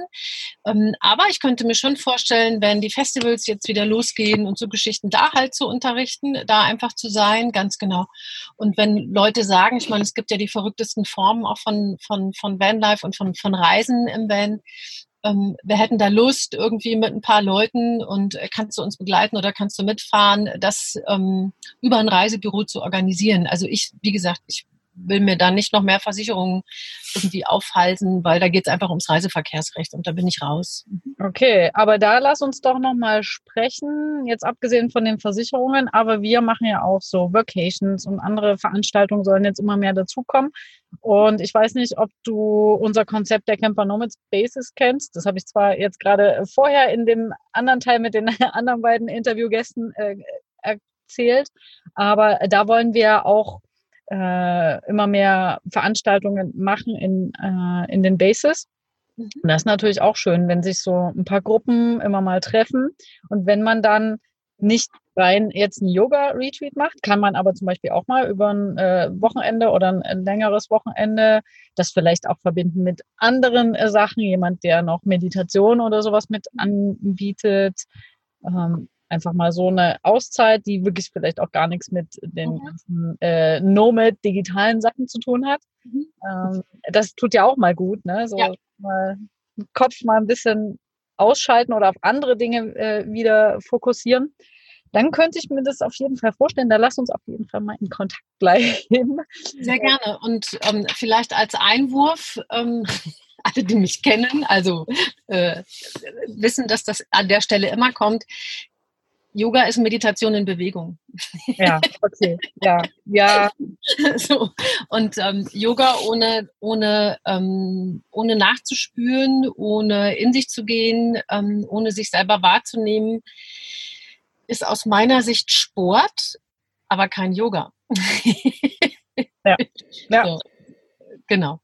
Ähm, aber ich könnte mir schon vorstellen, wenn die Festivals jetzt wieder losgehen und so Geschichten, da halt zu unterrichten, da einfach zu sein, ganz genau. Und wenn Leute sagen, ich meine, es gibt ja die verrücktesten Formen auch von, von, von Vanlife und von, von Reisen im Van, ähm, wir hätten da Lust, irgendwie mit ein paar Leuten und äh, kannst du uns begleiten oder kannst du mitfahren, das ähm, über ein Reisebüro zu organisieren. Also ich, wie gesagt, ich will mir da nicht noch mehr Versicherungen irgendwie aufhalten, weil da geht es einfach ums Reiseverkehrsrecht und da bin ich raus. Okay, aber da lass uns doch noch mal sprechen, jetzt abgesehen von den Versicherungen, aber wir machen ja auch so Vacations und andere Veranstaltungen sollen jetzt immer mehr dazukommen. Und ich weiß nicht, ob du unser Konzept der Camper Nomads Basis kennst. Das habe ich zwar jetzt gerade vorher in dem anderen Teil mit den anderen beiden Interviewgästen äh, erzählt, aber da wollen wir auch äh, immer mehr Veranstaltungen machen in, äh, in den Bases. Mhm. Und das ist natürlich auch schön, wenn sich so ein paar Gruppen immer mal treffen. Und wenn man dann nicht rein jetzt ein Yoga-Retreat macht, kann man aber zum Beispiel auch mal über ein äh, Wochenende oder ein, längeres Wochenende das vielleicht auch verbinden mit anderen äh, Sachen. Jemand, der noch Meditation oder sowas mit anbietet. Ähm, einfach mal so eine Auszeit, die wirklich vielleicht auch gar nichts mit den mhm. ganzen äh, Nomad digitalen Sachen zu tun hat. Mhm. Ähm, das tut ja auch mal gut, ne? So ja. mal Kopf mal ein bisschen ausschalten oder auf andere Dinge äh, wieder fokussieren. Dann könnte ich mir das auf jeden Fall vorstellen. Da lass uns auf jeden Fall mal in Kontakt bleiben. Sehr gerne. Und ähm, vielleicht als Einwurf, ähm, alle, die mich kennen, also äh, wissen, dass das an der Stelle immer kommt. Yoga ist Meditation in Bewegung. Ja, okay. Ja, ja. So. Und ähm, Yoga ohne, ohne, ähm, ohne nachzuspüren, ohne in sich zu gehen, ähm, ohne sich selber wahrzunehmen, ist aus meiner Sicht Sport, aber kein Yoga. ja. ja. So. Genau.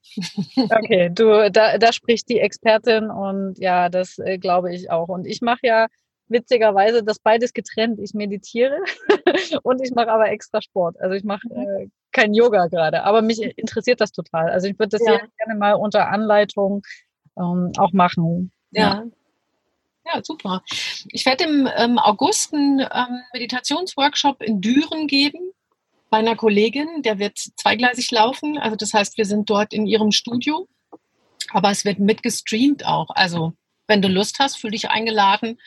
Okay, du, da, da spricht die Expertin und ja, das äh, glaube ich auch. Und ich mache ja witzigerweise das beides getrennt. Ich meditiere und ich mache aber extra Sport. Also ich mache äh, kein Yoga gerade, aber mich interessiert das total. Also ich würde das ja. gerne mal unter Anleitung ähm, auch machen. Ja. ja. super. Ich werde im ähm, August einen ähm, Meditationsworkshop in Düren geben bei einer Kollegin. Der wird zweigleisig laufen. Also das heißt, wir sind dort in ihrem Studio, aber es wird mitgestreamt auch. Also wenn du Lust hast, fühl dich eingeladen,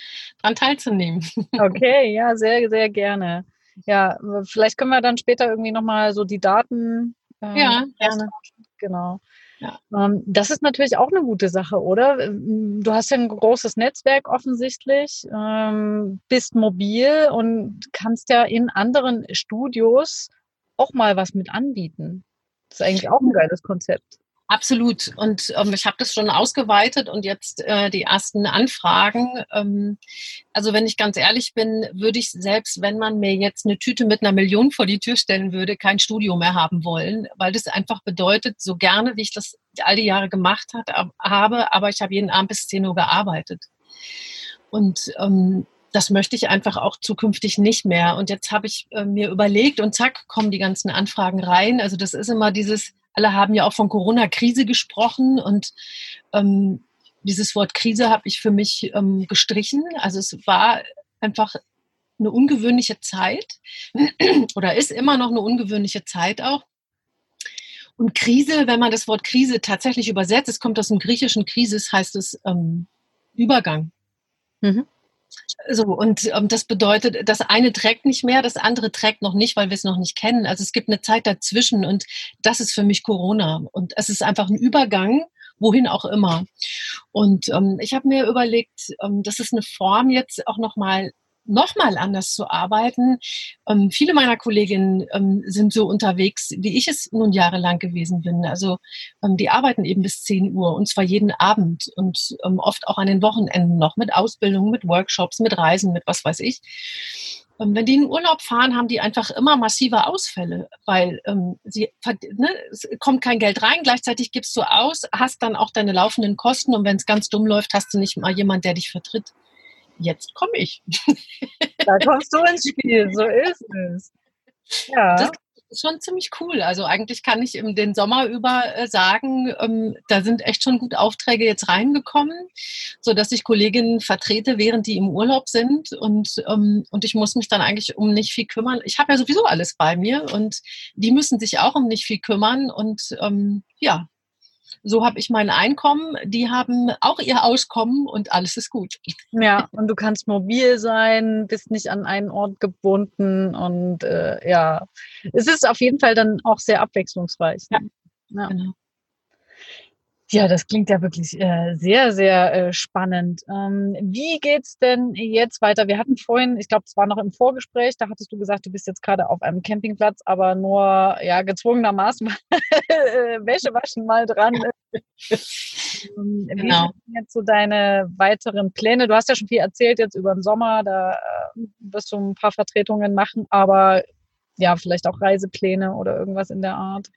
daran teilzunehmen. Okay, ja, sehr, sehr gerne. Ja, vielleicht können wir dann später irgendwie nochmal so die Daten. Ähm, ja, gerne. Genau. Ja. Ähm, das ist natürlich auch eine gute Sache, oder? Du hast ja ein großes Netzwerk offensichtlich, ähm, bist mobil und kannst ja in anderen Studios auch mal was mit anbieten. Das ist eigentlich auch ein geiles Konzept. Absolut. Und ähm, ich habe das schon ausgeweitet und jetzt äh, die ersten Anfragen. Ähm, also wenn ich ganz ehrlich bin, würde ich selbst, wenn man mir jetzt eine Tüte mit einer Million vor die Tür stellen würde, kein Studio mehr haben wollen, weil das einfach bedeutet, so gerne, wie ich das all die Jahre gemacht hat, habe, aber ich habe jeden Abend bis 10 Uhr gearbeitet. Und ähm, das möchte ich einfach auch zukünftig nicht mehr. Und jetzt habe ich äh, mir überlegt und zack, kommen die ganzen Anfragen rein. Also das ist immer dieses, alle haben ja auch von Corona-Krise gesprochen und ähm, dieses Wort Krise habe ich für mich ähm, gestrichen. Also es war einfach eine ungewöhnliche Zeit oder ist immer noch eine ungewöhnliche Zeit auch. Und Krise, wenn man das Wort Krise tatsächlich übersetzt, es kommt aus dem griechischen Krisis, heißt es ähm, Übergang. Mhm. So, und ähm, das bedeutet, das eine trägt nicht mehr, das andere trägt noch nicht, weil wir es noch nicht kennen. Also es gibt eine Zeit dazwischen und das ist für mich Corona. Und es ist einfach ein Übergang, wohin auch immer. Und ähm, ich habe mir überlegt, ähm, das ist eine Form jetzt auch nochmal nochmal anders zu arbeiten. Ähm, viele meiner Kolleginnen ähm, sind so unterwegs, wie ich es nun jahrelang gewesen bin. Also ähm, die arbeiten eben bis 10 Uhr und zwar jeden Abend und ähm, oft auch an den Wochenenden noch mit Ausbildung, mit Workshops, mit Reisen, mit was weiß ich. Ähm, wenn die in Urlaub fahren, haben die einfach immer massive Ausfälle, weil ähm, sie, ne, es kommt kein Geld rein, gleichzeitig gibst du aus, hast dann auch deine laufenden Kosten und wenn es ganz dumm läuft, hast du nicht mal jemand, der dich vertritt. Jetzt komme ich. Da kommst du ins Spiel, so ist es. Ja. Das schon ziemlich cool. Also eigentlich kann ich im den Sommer über äh, sagen, ähm, da sind echt schon gut Aufträge jetzt reingekommen, so dass ich Kolleginnen vertrete, während die im Urlaub sind und ähm, und ich muss mich dann eigentlich um nicht viel kümmern. Ich habe ja sowieso alles bei mir und die müssen sich auch um nicht viel kümmern und ähm, ja, so habe ich mein Einkommen, die haben auch ihr Auskommen und alles ist gut. Ja, und du kannst mobil sein, bist nicht an einen Ort gebunden und äh, ja, es ist auf jeden Fall dann auch sehr abwechslungsreich. Ne? Ja, ja. genau. Ja, das klingt ja wirklich äh, sehr, sehr äh, spannend. Ähm, wie geht's denn jetzt weiter? Wir hatten vorhin, ich glaube, es war noch im Vorgespräch, da hattest du gesagt, du bist jetzt gerade auf einem Campingplatz, aber nur ja gezwungenermaßen Wäsche waschen mal dran. Ähm, wie genau. sind jetzt so deine weiteren Pläne? Du hast ja schon viel erzählt jetzt über den Sommer, da äh, wirst du ein paar Vertretungen machen, aber ja, vielleicht auch Reisepläne oder irgendwas in der Art.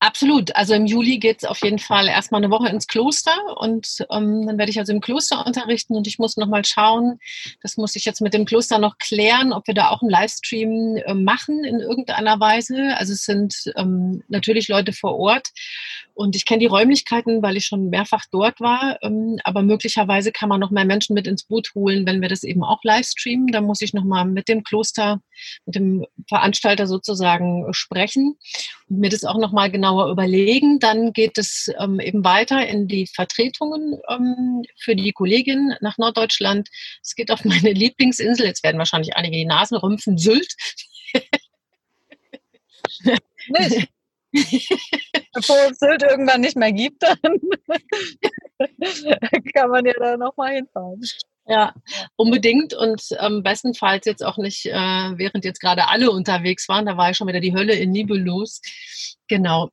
Absolut. Also im Juli geht es auf jeden Fall erstmal eine Woche ins Kloster und ähm, dann werde ich also im Kloster unterrichten und ich muss nochmal schauen, das muss ich jetzt mit dem Kloster noch klären, ob wir da auch einen Livestream äh, machen in irgendeiner Weise. Also es sind ähm, natürlich Leute vor Ort und ich kenne die Räumlichkeiten, weil ich schon mehrfach dort war. Ähm, aber möglicherweise kann man noch mehr Menschen mit ins Boot holen, wenn wir das eben auch live streamen. Da muss ich nochmal mit dem Kloster, mit dem Veranstalter sozusagen sprechen und mir das auch nochmal genauer überlegen. Dann geht es ähm, eben weiter in die Vertretungen ähm, für die Kollegin nach Norddeutschland. Es geht auf meine Lieblingsinsel. Jetzt werden wahrscheinlich einige die Nasen rümpfen. Sylt. Bevor es Sylt irgendwann nicht mehr gibt, dann kann man ja da nochmal hinfahren. Ja, unbedingt und ähm, bestenfalls jetzt auch nicht, äh, während jetzt gerade alle unterwegs waren, da war ja schon wieder die Hölle in Nibelus. Genau.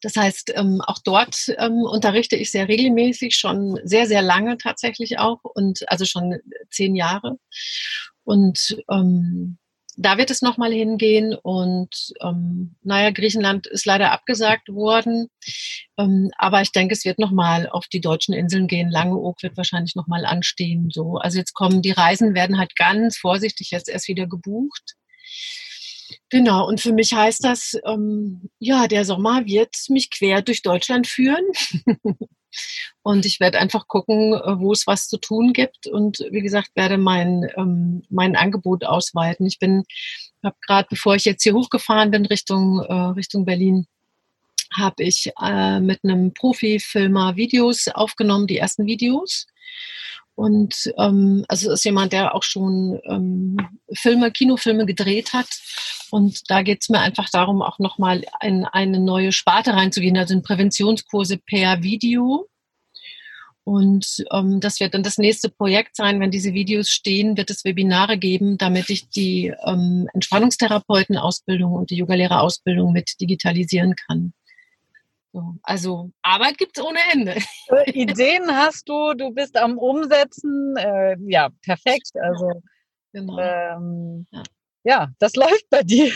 Das heißt, ähm, auch dort ähm, unterrichte ich sehr regelmäßig, schon sehr, sehr lange tatsächlich auch und also schon zehn Jahre. Und ähm, da wird es nochmal hingehen und ähm, naja, Griechenland ist leider abgesagt worden, ähm, aber ich denke, es wird nochmal auf die deutschen Inseln gehen. Langeoog wird wahrscheinlich nochmal anstehen. So, also jetzt kommen die Reisen werden halt ganz vorsichtig jetzt erst wieder gebucht. Genau, und für mich heißt das, ähm, ja, der Sommer wird mich quer durch Deutschland führen. Und ich werde einfach gucken, äh, wo es was zu tun gibt und wie gesagt, werde mein, ähm, mein Angebot ausweiten. Ich bin, habe gerade, bevor ich jetzt hier hochgefahren bin Richtung, äh, Richtung Berlin, habe ich äh, mit einem Profifilmer Videos aufgenommen, die ersten Videos. Und ähm, also ist jemand, der auch schon ähm, Filme, Kinofilme gedreht hat. Und da geht es mir einfach darum, auch nochmal in eine neue Sparte reinzugehen, also in Präventionskurse per Video. Und ähm, das wird dann das nächste Projekt sein. Wenn diese Videos stehen, wird es Webinare geben, damit ich die ähm, Entspannungstherapeutenausbildung und die Yogalehrerausbildung mit digitalisieren kann. So, also Arbeit gibt es ohne Ende. Ideen hast du, du bist am Umsetzen. Äh, ja, perfekt. Also genau. ähm, ja. ja. das läuft bei dir.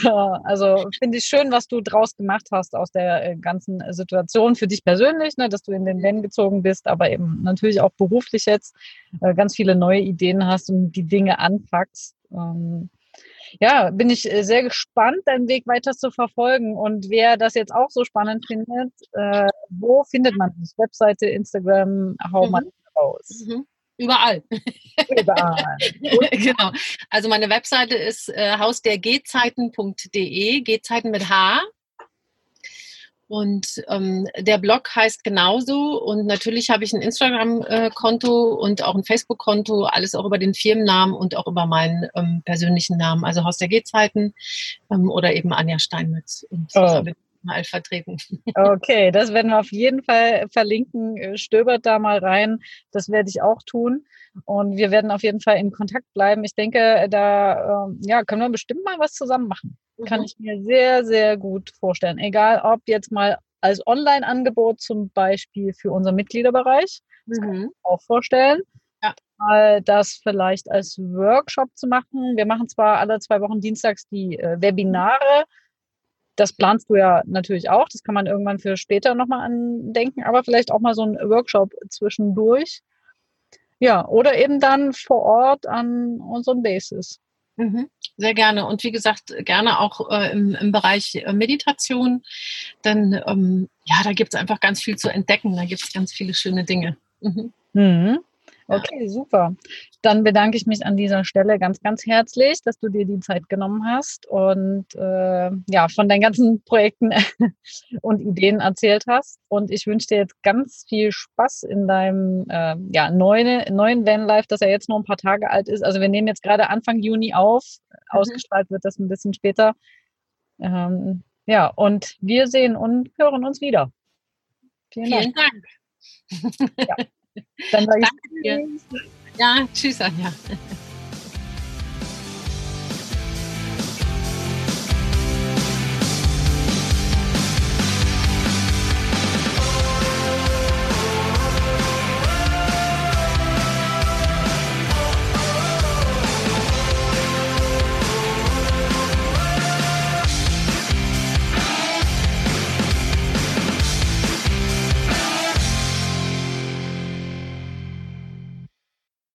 Also finde ich schön, was du draus gemacht hast aus der äh, ganzen Situation für dich persönlich, ne, dass du in den Van gezogen bist, aber eben natürlich auch beruflich jetzt äh, ganz viele neue Ideen hast und die Dinge anpackst. Ähm, ja, bin ich äh, sehr gespannt, deinen Weg weiter zu verfolgen. Und wer das jetzt auch so spannend findet, äh, wo findet man das? Webseite, Instagram, hau mhm. mal raus. Mhm. Überall. Überall. genau. Also meine Webseite ist äh, hausdergehzeiten.de, Gehzeiten mit H. Und ähm, der Blog heißt genauso. Und natürlich habe ich ein Instagram-Konto und auch ein Facebook-Konto, alles auch über den Firmennamen und auch über meinen ähm, persönlichen Namen, also Haus der Gehzeiten ähm, oder eben Anja Steinmetz. Und oh, mal vertreten. Okay, das werden wir auf jeden Fall verlinken. Äh, stöbert da mal rein. Das werde ich auch tun. Und wir werden auf jeden Fall in Kontakt bleiben. Ich denke, da äh, ja, können wir bestimmt mal was zusammen machen. Mhm. Kann ich mir sehr, sehr gut vorstellen. Egal, ob jetzt mal als Online-Angebot zum Beispiel für unseren Mitgliederbereich. Das mhm. kann ich mir auch vorstellen. Ja. Das vielleicht als Workshop zu machen. Wir machen zwar alle zwei Wochen dienstags die äh, Webinare. Das planst du ja natürlich auch. Das kann man irgendwann für später nochmal andenken, aber vielleicht auch mal so ein Workshop zwischendurch. Ja, oder eben dann vor Ort an unserem Basis. Mhm, sehr gerne. Und wie gesagt, gerne auch äh, im, im, Bereich äh, Meditation. Denn ähm, ja, da gibt es einfach ganz viel zu entdecken. Da gibt es ganz viele schöne Dinge. Mhm. Mhm. Okay, super. Dann bedanke ich mich an dieser Stelle ganz, ganz herzlich, dass du dir die Zeit genommen hast und äh, ja, von deinen ganzen Projekten und Ideen erzählt hast. Und ich wünsche dir jetzt ganz viel Spaß in deinem äh, ja, neuen, neuen Vanlife, das ja jetzt nur ein paar Tage alt ist. Also wir nehmen jetzt gerade Anfang Juni auf. Mhm. Ausgestrahlt wird das ein bisschen später. Ähm, ja, und wir sehen und hören uns wieder. Vielen, Vielen Dank. Dank. Ja. Dann sage ich Ja, tschüss, Anja.